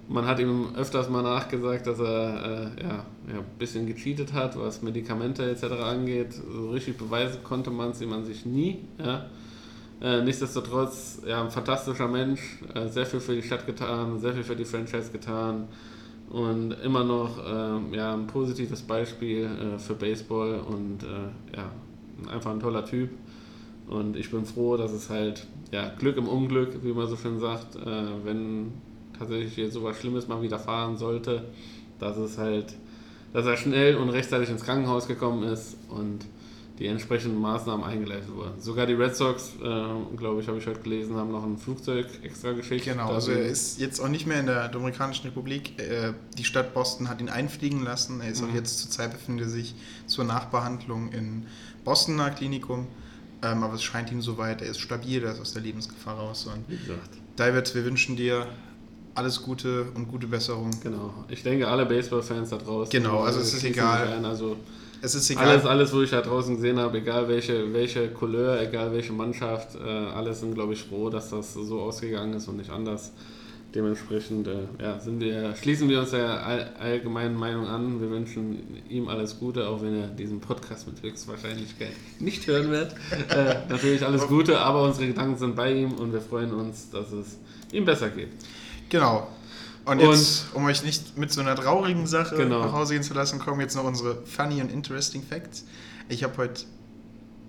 Speaker 3: Man hat ihm öfters mal nachgesagt, dass er äh, ja, ja, ein bisschen gecheatet hat, was Medikamente etc. angeht. So richtig beweisen konnte man es ihm an sich nie. Ja. Äh, nichtsdestotrotz, ja, ein fantastischer Mensch, äh, sehr viel für die Stadt getan, sehr viel für die Franchise getan und immer noch ähm, ja, ein positives Beispiel äh, für Baseball und äh, ja, einfach ein toller Typ. Und ich bin froh, dass es halt ja, Glück im Unglück, wie man so schön sagt, äh, wenn tatsächlich jetzt sowas Schlimmes mal widerfahren sollte, dass es halt dass er schnell und rechtzeitig ins Krankenhaus gekommen ist und die entsprechenden Maßnahmen eingeleitet wurden. Sogar die Red Sox, äh, glaube ich, habe ich heute gelesen, haben noch ein Flugzeug extra geschickt.
Speaker 2: Genau, also er ist jetzt auch nicht mehr in der Dominikanischen Republik. Äh, Die Stadt Boston hat ihn einfliegen lassen. Er ist auch jetzt zurzeit befindet er sich zur Nachbehandlung in Bostoner Klinikum. Ähm, aber es scheint ihm soweit, er ist stabil, er ist aus der Lebensgefahr raus. Und
Speaker 3: wie gesagt,
Speaker 2: David, wir wünschen dir alles Gute und gute Besserung.
Speaker 3: genau. Ich denke, alle Baseball-Fans da draußen.
Speaker 2: Genau, also
Speaker 3: äh,
Speaker 2: es ist egal.
Speaker 3: Also
Speaker 2: Es ist egal.
Speaker 3: alles, alles, wo ich da draußen gesehen habe, egal welche, welche Couleur, egal welche Mannschaft, äh, alle sind, glaube ich, froh, dass das so ausgegangen ist und nicht anders. Dementsprechend äh, ja, wir, schließen wir uns der all, allgemeinen Meinung an. Wir wünschen ihm alles Gute, auch wenn er diesen Podcast mit Höchstwahrscheinlichkeit nicht hören wird. Äh, natürlich alles Gute, aber unsere Gedanken sind bei ihm und wir freuen uns, dass es ihm besser geht.
Speaker 2: Genau. Und
Speaker 3: Und-
Speaker 2: jetzt, um euch nicht mit so einer traurigen Sache
Speaker 3: Genau.
Speaker 2: nach Hause gehen zu lassen, kommen jetzt noch unsere funny und interesting Facts. Ich habe heute.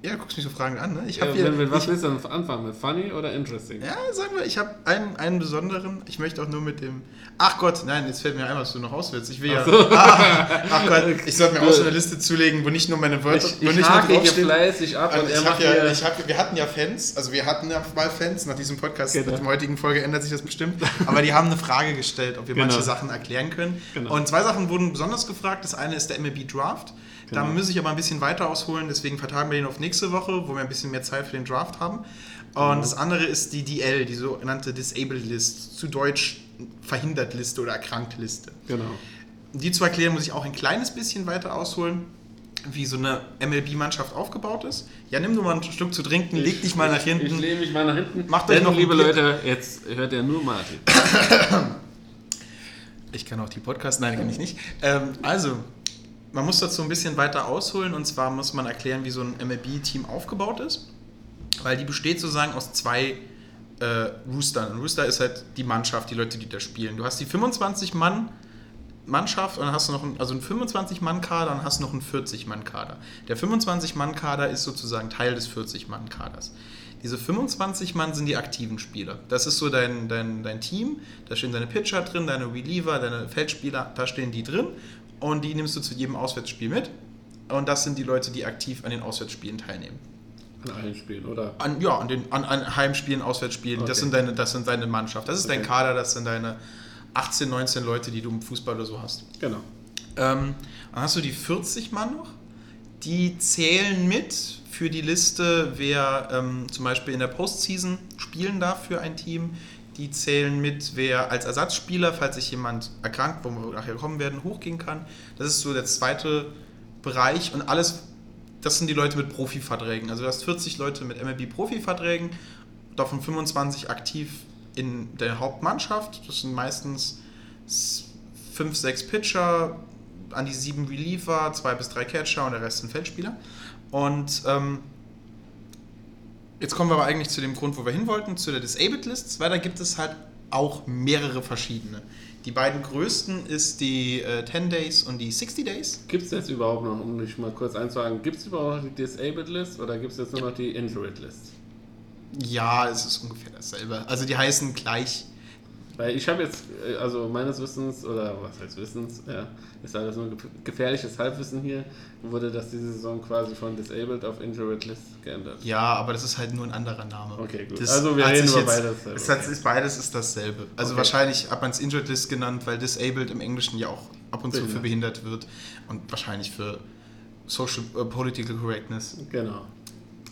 Speaker 2: Ja, guckst mich so fragend an, ne? Ich
Speaker 3: Ja,
Speaker 2: hier.
Speaker 3: mit, was
Speaker 2: ich,
Speaker 3: willst du denn anfangen? Mit funny oder interesting?
Speaker 2: ja, sagen wir, ich habe einen, einen besonderen. Ich möchte auch nur mit dem. Ach Gott, nein, jetzt fällt mir ein, was du noch auswählst. Ich will ja. Ah, ach Gott, ich sollte mir auch so eine Liste zulegen, wo nicht nur meine Wörter,
Speaker 3: Ich, ich hake hier fleißig ab
Speaker 2: Also
Speaker 3: und
Speaker 2: ich hab ja, ich hab, wir hatten ja Fans, also wir hatten ja mal Fans, nach diesem Podcast,
Speaker 3: Genau.
Speaker 2: mit der heutigen Folge ändert sich das bestimmt, aber die haben eine Frage gestellt, ob wir
Speaker 3: Genau.
Speaker 2: manche Sachen erklären können.
Speaker 3: Genau.
Speaker 2: Und zwei Sachen wurden besonders gefragt. Das eine ist der MLB Draft. Da
Speaker 3: Genau.
Speaker 2: muss ich aber ein bisschen weiter ausholen, deswegen vertagen wir den auf nächste Woche, wo wir ein bisschen mehr Zeit für den Draft haben. Und
Speaker 3: Genau.
Speaker 2: das andere ist die DL, die sogenannte Disabled List, zu Deutsch verhindert Liste oder erkrankt Liste.
Speaker 3: genau.
Speaker 2: Die zu erklären, muss ich auch ein kleines bisschen weiter ausholen, wie so eine MLB-Mannschaft aufgebaut ist. Ja, nimm nur mal ein Stück zu trinken, leg dich mal nach
Speaker 3: Ich
Speaker 2: hinten.
Speaker 3: lehne mich mal nach hinten.
Speaker 2: Macht euch noch
Speaker 3: liebe. Leute, jetzt hört ihr nur Martin.
Speaker 2: Ich kann auch die Podcasts, nein, kann ich nicht. Ähm, also, man muss dazu ein bisschen weiter ausholen und zwar muss man erklären, wie so ein MLB-Team aufgebaut ist, weil die besteht sozusagen aus zwei äh, Roostern. Ein Rooster ist halt die Mannschaft, die Leute, die da spielen. Du hast die 25 Mann Mannschaft und dann hast du noch einen, also einen 25-Mann-Kader und hast noch einen 40-Mann-Kader. Der 25-Mann-Kader ist sozusagen Teil des 40-Mann-Kaders. Diese 25 Mann sind die aktiven Spieler. Das ist so dein, dein, dein Team. Da stehen deine Pitcher drin, deine Reliever, deine Feldspieler, da stehen die drin. Und die nimmst du zu jedem Auswärtsspiel mit. Und das sind die Leute, die aktiv an den Auswärtsspielen teilnehmen.
Speaker 3: An allen Spielen, oder?
Speaker 2: An, ja, an, den, an, an Heimspielen, Auswärtsspielen. Das,
Speaker 3: Okay.
Speaker 2: sind deine, das sind deine Mannschaft. Das ist dein
Speaker 3: Okay.
Speaker 2: Kader, das sind deine 18, 19 Leute, die du im Fußball oder so hast.
Speaker 3: Genau.
Speaker 2: Ähm, dann hast du die 40 Mann noch. Die zählen mit für die Liste, wer ähm, zum Beispiel in der Postseason spielen darf für ein Team. Die zählen mit, wer als Ersatzspieler, falls sich jemand erkrankt, wo wir nachher kommen werden, hochgehen kann. Das ist so der zweite Bereich und alles, das sind die Leute mit Profiverträgen. Also du hast 40 Leute mit MLB-Profiverträgen, davon 25 aktiv in der Hauptmannschaft. Das sind meistens 5, 6 Pitcher, an die 7 Reliever, 2 bis 3 Catcher und der Rest sind Feldspieler. Und ähm, jetzt kommen wir aber eigentlich zu dem Grund, wo wir hin wollten, zu der Disabled List, weil da gibt es halt auch mehrere verschiedene. Die beiden größten ist die äh, 10 Days und die 60 Days.
Speaker 3: Gibt es jetzt überhaupt noch, um dich mal kurz einzuhaken, gibt es überhaupt noch die Disabled List oder gibt es jetzt nur noch die Injured List?
Speaker 2: Ja, es ist ungefähr dasselbe. Also die heißen gleich.
Speaker 3: Weil ich habe jetzt, äh, also meines Wissens, oder was heißt Wissens, ja, ist alles nur gef- gefährliches Halbwissen hier, wurde das diese Saison quasi von Disabled auf Injured List geändert.
Speaker 2: Ja, aber das ist halt nur ein anderer Name.
Speaker 3: Okay, gut.
Speaker 2: Das
Speaker 3: Also wir reden über
Speaker 2: jetzt-
Speaker 3: beides.
Speaker 2: Es hat, ist, beides ist dasselbe. Also
Speaker 3: Okay.
Speaker 2: wahrscheinlich hat man es Injured List genannt, weil Disabled im Englischen ja auch ab und zu für
Speaker 3: Behindert.
Speaker 2: wird und wahrscheinlich für Social äh, Political Correctness.
Speaker 3: Genau.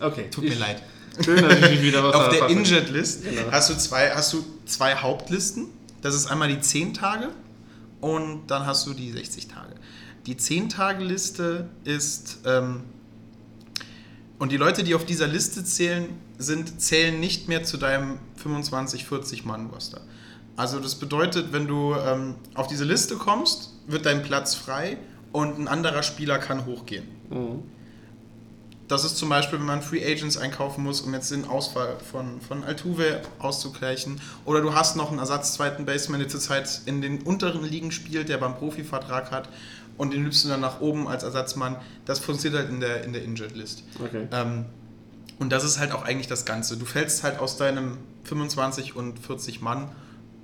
Speaker 3: Okay.
Speaker 2: Tut mir leid.
Speaker 3: Schön, dass ich wieder was
Speaker 2: Auf der. Injured List
Speaker 3: Genau.
Speaker 2: hast, du zwei, hast du zwei Hauptlisten. Das ist einmal die 10 Tage und dann hast du die 60 Tage. Die 10-Tage-Liste ist, ähm, und die Leute, die auf dieser Liste zählen, sind, zählen nicht mehr zu deinem 25-40-Mann-Roster. Also das bedeutet, wenn du ähm, auf diese Liste kommst, wird dein Platz frei und ein anderer Spieler kann hochgehen.
Speaker 3: Mhm.
Speaker 2: Das ist zum Beispiel, wenn man Free Agents einkaufen muss, um jetzt den Ausfall von, von Altuve auszugleichen. Oder du hast noch einen Ersatz zweiten Baseman, der zurzeit in den unteren Ligen spielt, der beim Profivertrag hat und den nimmst du dann nach oben als Ersatzmann. Das funktioniert halt in der, in der Injured List.
Speaker 3: Okay.
Speaker 2: Ähm, und das ist halt auch eigentlich das Ganze. Du fällst halt aus deinem 25 und 40 Mann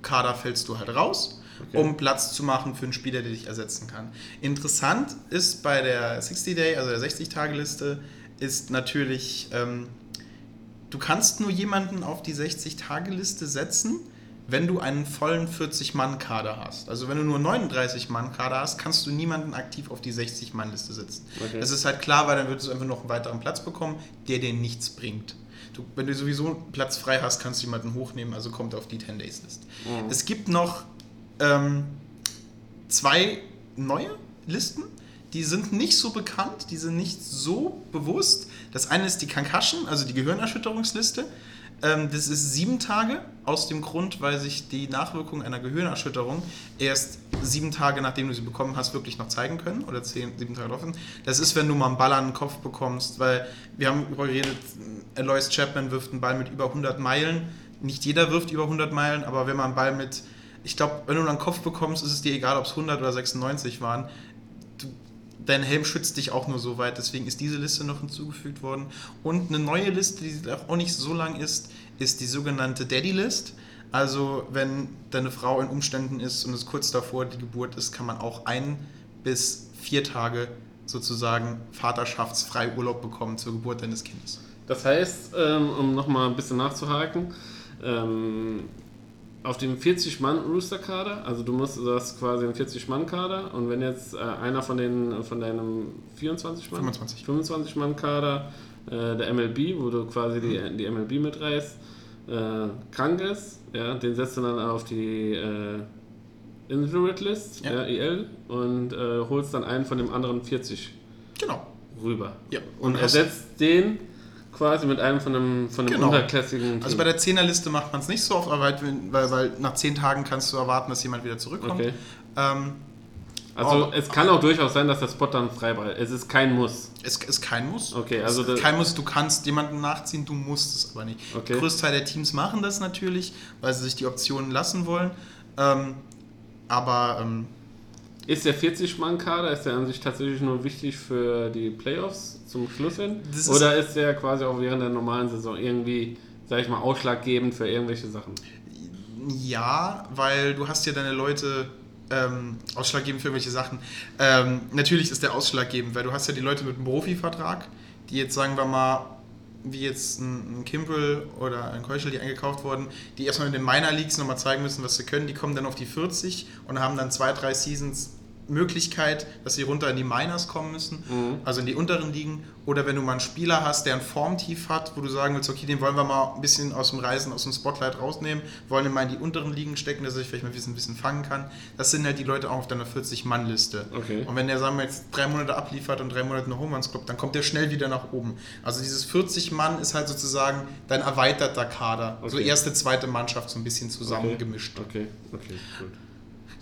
Speaker 2: Kader fällst du halt raus.
Speaker 3: Okay.
Speaker 2: um Platz zu machen für einen Spieler, der dich ersetzen kann. Interessant ist bei der 60-Day, also der 60-Tage-Liste, ist natürlich, ähm, du kannst nur jemanden auf die 60-Tage-Liste setzen, wenn du einen vollen 40-Mann-Kader hast. Also wenn du nur 39-Mann-Kader hast, kannst du niemanden aktiv auf die 60-Mann-Liste setzen.
Speaker 3: Okay.
Speaker 2: Das ist halt klar, weil dann würdest du einfach noch einen weiteren Platz bekommen, der dir nichts bringt. Du, wenn du sowieso einen Platz frei hast, kannst du jemanden hochnehmen, also kommt auf die 10-Days-List. Es gibt noch ähm, zwei neue Listen, die sind nicht so bekannt, die sind nicht so bewusst. Das eine ist die Concussion, also die Gehirnerschütterungsliste. Ähm, das ist sieben Tage, aus dem Grund, weil sich die Nachwirkungen einer Gehirnerschütterung erst sieben Tage, nachdem du sie bekommen hast, wirklich noch zeigen können. Oder zehn, sieben Tage laufen. Das ist, wenn du mal einen Ball an den Kopf bekommst, weil wir haben darüber geredet, Alois Chapman wirft einen Ball mit über 100 Meilen. Nicht jeder wirft über 100 Meilen, aber wenn man einen Ball mit, ich glaube, wenn du einen Kopf bekommst, ist es dir egal, ob es 100 oder 96 waren. Dein Helm schützt dich auch nur so weit, deswegen ist diese Liste noch hinzugefügt worden. Und eine neue Liste, die auch nicht so lang ist, ist die sogenannte Daddy List. Also wenn deine Frau in Umständen ist und es kurz davor die Geburt ist, kann man auch ein bis vier Tage sozusagen vaterschaftsfrei Urlaub bekommen zur Geburt deines Kindes.
Speaker 3: Das heißt, ähm, um nochmal ein bisschen nachzuhaken, ähm, auf dem 40-Mann-Rooster-Kader, also du musst, du hast quasi einen 40-Mann-Kader und wenn jetzt äh, einer von, den, von deinem 24-Mann,
Speaker 2: 25.
Speaker 3: 25-Mann-Kader, äh, der MLB, wo du quasi die, die MLB mitreißt, äh, krank ist, ja, den setzt du dann auf die äh, Injured List,
Speaker 2: Ja.
Speaker 3: ja. IL, und äh, holst dann einen von dem anderen 40
Speaker 2: Genau.
Speaker 3: rüber.
Speaker 2: Ja.
Speaker 3: Und
Speaker 2: hast-
Speaker 3: ersetzt den quasi mit einem von einem, von einem
Speaker 2: Genau.
Speaker 3: unterklassigen
Speaker 2: Also
Speaker 3: Team.
Speaker 2: bei der Zehnerliste macht man es nicht so oft, halt, weil, weil nach zehn Tagen kannst du erwarten, dass jemand wieder zurückkommt.
Speaker 3: Okay.
Speaker 2: Ähm,
Speaker 3: Also
Speaker 2: Oh.
Speaker 3: es kann auch durchaus sein, dass der Spot dann frei bleibt. Es ist kein Muss.
Speaker 2: es ist kein Muss.
Speaker 3: Okay, also
Speaker 2: es ist kein Muss. Du kannst jemanden nachziehen, du musst es aber nicht.
Speaker 3: Okay.
Speaker 2: Der größte Teil der Teams machen das natürlich, weil sie sich die Optionen lassen wollen. Ähm, aber ähm,
Speaker 3: Ist der 40-Mann-Kader, ist der an sich tatsächlich nur wichtig für die Playoffs zum Schluss hin?
Speaker 2: Ist-
Speaker 3: Oder ist der quasi auch während der normalen Saison irgendwie, sag ich mal, ausschlaggebend für irgendwelche Sachen?
Speaker 2: Ja, weil du hast ja deine Leute ähm, ausschlaggebend für irgendwelche Sachen. Ähm, natürlich ist der ausschlaggebend, weil du hast ja die Leute mit einem Profivertrag, die jetzt, sagen wir mal, wie jetzt ein, ein Kimbrel oder ein Keuschel, die eingekauft wurden, die erstmal in den Minor Leagues nochmal zeigen müssen, was sie können. Die kommen dann auf die 40 und haben dann zwei, drei Seasons Möglichkeit, dass sie runter in die Minors kommen müssen, also in die unteren Ligen. Oder wenn du mal einen Spieler hast, der ein Formtief hat, wo du sagen willst, okay, den wollen wir mal ein bisschen aus dem Reisen, aus dem Spotlight rausnehmen, wollen ihn mal in die unteren Ligen stecken, dass er sich vielleicht mal ein bisschen, fangen kann. Das sind halt die Leute auch auf deiner 40-Mann-Liste.
Speaker 3: Okay.
Speaker 2: Und wenn der, sagen wir jetzt, drei Monate abliefert und drei Monate eine Home Runs kloppt, dann kommt der schnell wieder nach oben. Also dieses 40-Mann ist halt sozusagen dein erweiterter Kader. So
Speaker 3: Okay.
Speaker 2: erste, zweite Mannschaft so ein bisschen zusammengemischt.
Speaker 3: Okay, okay, gut.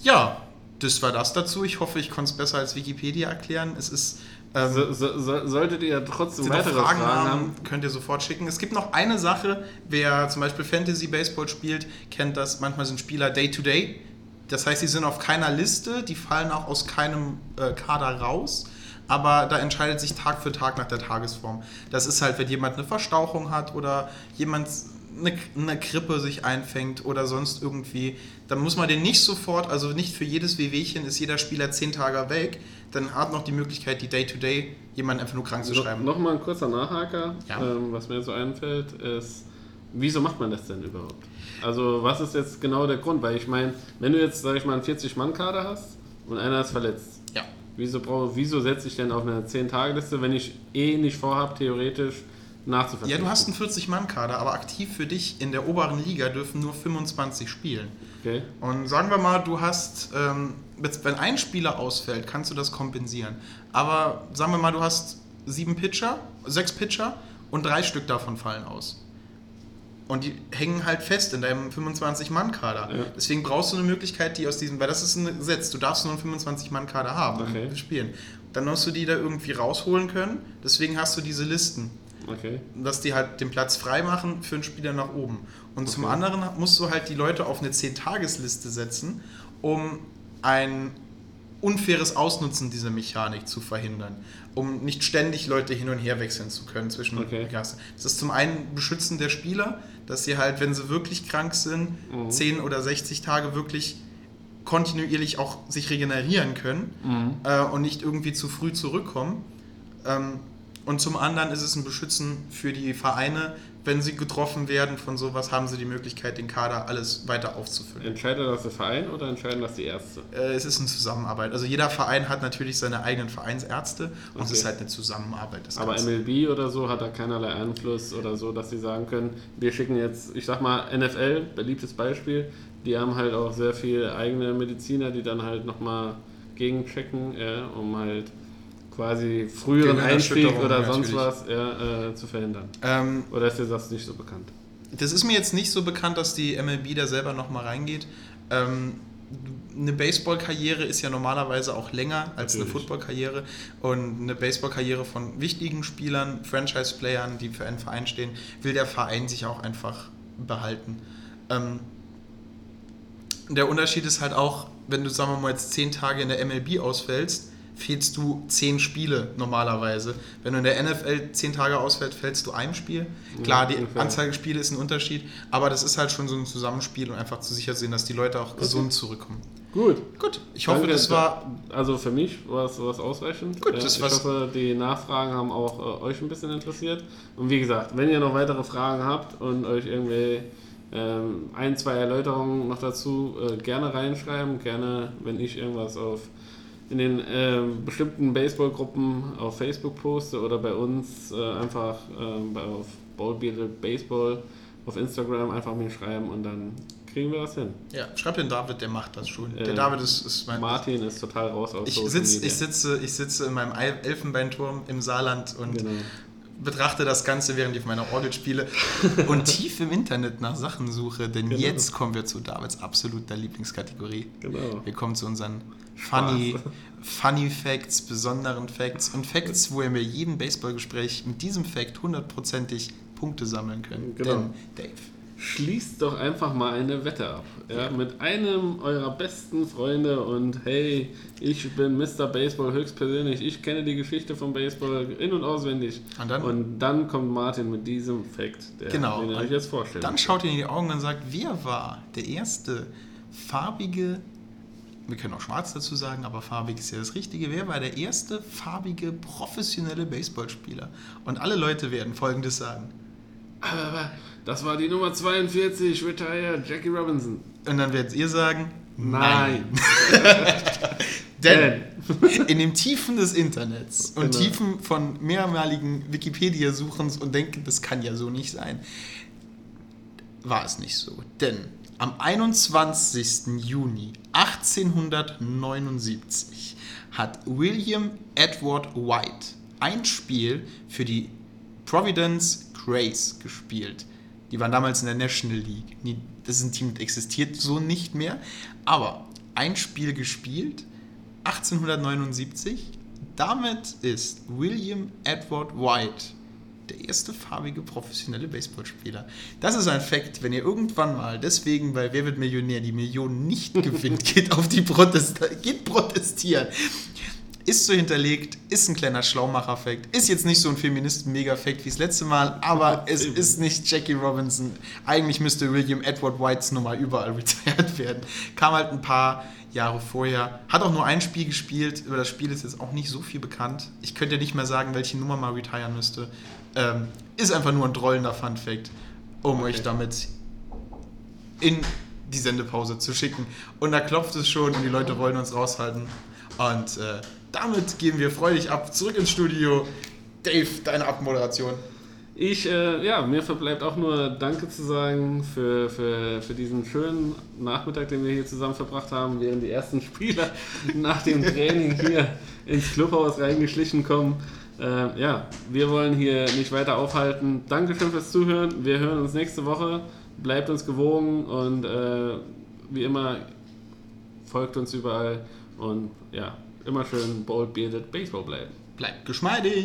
Speaker 2: Ja, das war das dazu. Ich hoffe, ich konnte es besser als Wikipedia erklären. Es ist. Ähm,
Speaker 3: So, so, so, solltet ihr trotzdem weitere
Speaker 2: Fragen,
Speaker 3: Fragen,
Speaker 2: haben, könnt ihr sofort schicken. Es gibt noch eine Sache, wer zum Beispiel Fantasy Baseball spielt, kennt das. Manchmal sind Spieler Day-to-Day. Das heißt, sie sind auf keiner Liste, die fallen auch aus keinem äh, Kader raus. Aber da entscheidet sich Tag für Tag nach der Tagesform. Das ist halt, wenn jemand eine Verstauchung hat oder jemand eine, eine Grippe sich einfängt oder sonst irgendwie, dann muss man den nicht sofort, also nicht für jedes Wehwehchen ist jeder Spieler zehn Tage weg. Dann hat noch die Möglichkeit, die Day-to-Day jemanden einfach nur krank zu schreiben.
Speaker 3: noch, noch mal ein kurzer Nachhaker,
Speaker 2: Ja.
Speaker 3: ähm, was mir so einfällt, ist, wieso macht man das denn überhaupt? Also was ist jetzt genau der Grund? Weil ich meine, wenn du jetzt, sag ich mal, einen 40-Mann-Kader hast und einer ist verletzt,
Speaker 2: Ja.
Speaker 3: wieso, brauch, wieso setze ich denn auf eine 10-Tage-Liste, wenn ich eh nicht vorhabe, theoretisch
Speaker 2: Ja,
Speaker 3: nachzuverpflichten?
Speaker 2: du hast einen 40-Mann-Kader, aber aktiv für dich in der oberen Liga dürfen nur 25 spielen.
Speaker 3: Okay.
Speaker 2: Und sagen wir mal, du hast, ähm, wenn ein Spieler ausfällt, kannst du das kompensieren. Aber sagen wir mal, du hast sieben Pitcher, sechs Pitcher und drei Stück davon fallen aus. Und die hängen halt fest in deinem 25-Mann-Kader.
Speaker 3: Ja.
Speaker 2: Deswegen brauchst du eine Möglichkeit, die aus diesem, weil das ist ein Gesetz, du darfst nur einen 25-Mann-Kader haben
Speaker 3: Okay.
Speaker 2: spielen. Dann musst du die da irgendwie rausholen können. Deswegen hast du diese Listen
Speaker 3: Okay.
Speaker 2: dass die halt den Platz frei machen für einen Spieler nach oben. Und zum
Speaker 3: Okay.
Speaker 2: anderen musst du halt die Leute auf eine 10-Tagesliste setzen, um ein unfaires Ausnutzen dieser Mechanik zu verhindern. Um nicht ständig Leute hin und her wechseln zu können zwischen
Speaker 3: Okay.
Speaker 2: Gassen. Das ist zum einen Beschützen der Spieler, dass sie halt, wenn sie wirklich krank sind,
Speaker 3: Mhm.
Speaker 2: 10 oder 60 Tage wirklich kontinuierlich auch sich regenerieren können
Speaker 3: Mhm.
Speaker 2: äh, und nicht irgendwie zu früh zurückkommen. Ähm, und zum anderen ist es ein Beschützen für die Vereine. Wenn sie getroffen werden von sowas, haben sie die Möglichkeit, den Kader alles weiter aufzufüllen.
Speaker 3: Entscheidet das der Verein oder entscheiden das die Ärzte?
Speaker 2: Äh, es ist eine Zusammenarbeit. Also jeder Verein hat natürlich seine eigenen Vereinsärzte und es ist halt eine Zusammenarbeit.
Speaker 3: Aber
Speaker 2: Ganze.
Speaker 3: MLB oder so hat da keinerlei Einfluss oder so, dass sie sagen können, wir schicken jetzt, ich sag mal, NFL, beliebtes Beispiel, die haben halt auch sehr viele eigene Mediziner, die dann halt nochmal gegenchecken, ja, um halt quasi früheren Einstieg oder
Speaker 2: ja,
Speaker 3: sonst
Speaker 2: natürlich.
Speaker 3: was ja, äh, zu verhindern.
Speaker 2: ähm,
Speaker 3: Oder ist dir das nicht so bekannt?
Speaker 2: Das ist mir jetzt nicht so bekannt, dass die MLB da selber nochmal reingeht. Ähm, eine Baseballkarriere ist ja normalerweise auch länger als eine
Speaker 3: Natürlich.
Speaker 2: Footballkarriere. Und eine Baseballkarriere von wichtigen Spielern, Franchise-Playern, die für einen Verein stehen, will der Verein sich auch einfach behalten. Ähm, der Unterschied ist halt auch, wenn du, sagen wir mal, jetzt zehn Tage in der MLB ausfällst, fehlst du zehn Spiele normalerweise. Wenn du in der NFL zehn Tage ausfällst, fällst du einem Spiel. Klar, die
Speaker 3: ungefähr.
Speaker 2: Anzahl Spiele ist ein Unterschied, aber das ist halt schon so ein Zusammenspiel und einfach zu sicher sehen, dass die Leute auch gesund zurückkommen.
Speaker 3: Gut.
Speaker 2: Gut, ich hoffe,
Speaker 3: Danke,
Speaker 2: das war.
Speaker 3: Also für mich war es war's ausreichend.
Speaker 2: Gut,
Speaker 3: Äh,
Speaker 2: das
Speaker 3: ich
Speaker 2: war's.
Speaker 3: hoffe, die Nachfragen haben auch äh, euch ein bisschen interessiert. Und wie gesagt, wenn ihr noch weitere Fragen habt und euch irgendwie ähm, ein, zwei Erläuterungen noch dazu äh, gerne reinschreiben. Gerne, wenn ich irgendwas auf in den ähm, bestimmten Baseballgruppen auf Facebook poste oder bei uns äh, einfach ähm, bei, auf Ballbearded Baseball auf Instagram einfach mir schreiben und dann kriegen wir das hin.
Speaker 2: Ja, schreib den David, der macht das schon. Der
Speaker 3: Äh,
Speaker 2: David ist, ist mein.
Speaker 3: Martin ist total raus aus
Speaker 2: Ich, sitz, ich, sitze, ich sitze in meinem El- Elfenbeinturm im Saarland und
Speaker 3: Genau.
Speaker 2: betrachte das Ganze, während ich meiner Orgel spiele und tief im Internet nach Sachen suche, denn
Speaker 3: Genau.
Speaker 2: jetzt kommen wir zu Davids absoluter Lieblingskategorie.
Speaker 3: Genau.
Speaker 2: Wir kommen zu unseren funny, funny Facts, besonderen Facts und Facts, wo ihr mir jeden Baseballgespräch mit diesem Fact hundertprozentig Punkte sammeln könnt.
Speaker 3: Genau.
Speaker 2: Denn, Dave,
Speaker 3: Schließt doch einfach mal eine Wette ab. Ja, Mit einem eurer besten Freunde und hey, ich bin Mr. Baseball höchstpersönlich, ich kenne die Geschichte vom Baseball in- und auswendig.
Speaker 2: Und dann?
Speaker 3: Und dann kommt Martin mit diesem Fact, der,
Speaker 2: Genau.
Speaker 3: den ihr euch jetzt vorstellt.
Speaker 2: dann schaut ihr in die Augen und sagt, wer war der erste farbige, wir können auch schwarz dazu sagen, aber farbig ist ja das Richtige, wer war der erste farbige professionelle Baseballspieler? Und alle Leute werden Folgendes sagen.
Speaker 3: Aber das war die Nummer 42, Retire, Jackie Robinson.
Speaker 2: Und dann werdet ihr sagen,
Speaker 3: Nein.
Speaker 2: Denn in den Tiefen des Internets und
Speaker 3: Genau.
Speaker 2: Tiefen von mehrmaligen Wikipedia-Suchens und denken, das kann ja so nicht sein, war es nicht so. Denn am 21. Juni 1879 hat William Edward White ein Spiel für die Providence Grays gespielt. Die waren damals in der National League. Das ist ein Team, das existiert so nicht mehr. Aber ein Spiel gespielt, 1879. Damit ist William Edward White der erste farbige professionelle Baseballspieler. Das ist ein Fakt, wenn ihr irgendwann mal deswegen bei Wer wird Millionär die Millionen nicht gewinnt, geht auf die Protest geht protestieren. Ist so hinterlegt, ist ein kleiner Schlaumacher-Fact, ist jetzt nicht so ein Feministen-Mega-Fact wie das letzte Mal, aber es ist nicht Jackie Robinson. Eigentlich müsste William Edward Whites Nummer überall retired werden. Kam halt ein paar Jahre vorher, hat auch nur ein Spiel gespielt, über das Spiel ist jetzt auch nicht so viel bekannt. Ich könnte nicht mehr sagen, welche Nummer mal retiren müsste. Ähm, ist einfach nur ein drollender Fun-Fact, um euch damit in die Sendepause zu schicken. Und da klopft es schon und die Leute wollen uns raushalten. Und äh, damit gehen wir freudig ab, zurück ins Studio. Dave, deine Abmoderation.
Speaker 3: Ich, äh, ja, mir verbleibt auch nur Danke zu sagen für, für, für diesen schönen Nachmittag, den wir hier zusammen verbracht haben, während die ersten Spieler nach dem Training hier ins Clubhaus reingeschlichen kommen. Äh, ja, wir wollen hier nicht weiter aufhalten. Dankeschön fürs Zuhören. Wir hören uns nächste Woche. Bleibt uns gewogen und äh, wie immer folgt uns überall und ja, immer schön bold bearded Baseball bleiben.
Speaker 2: Bleibt geschmeidig.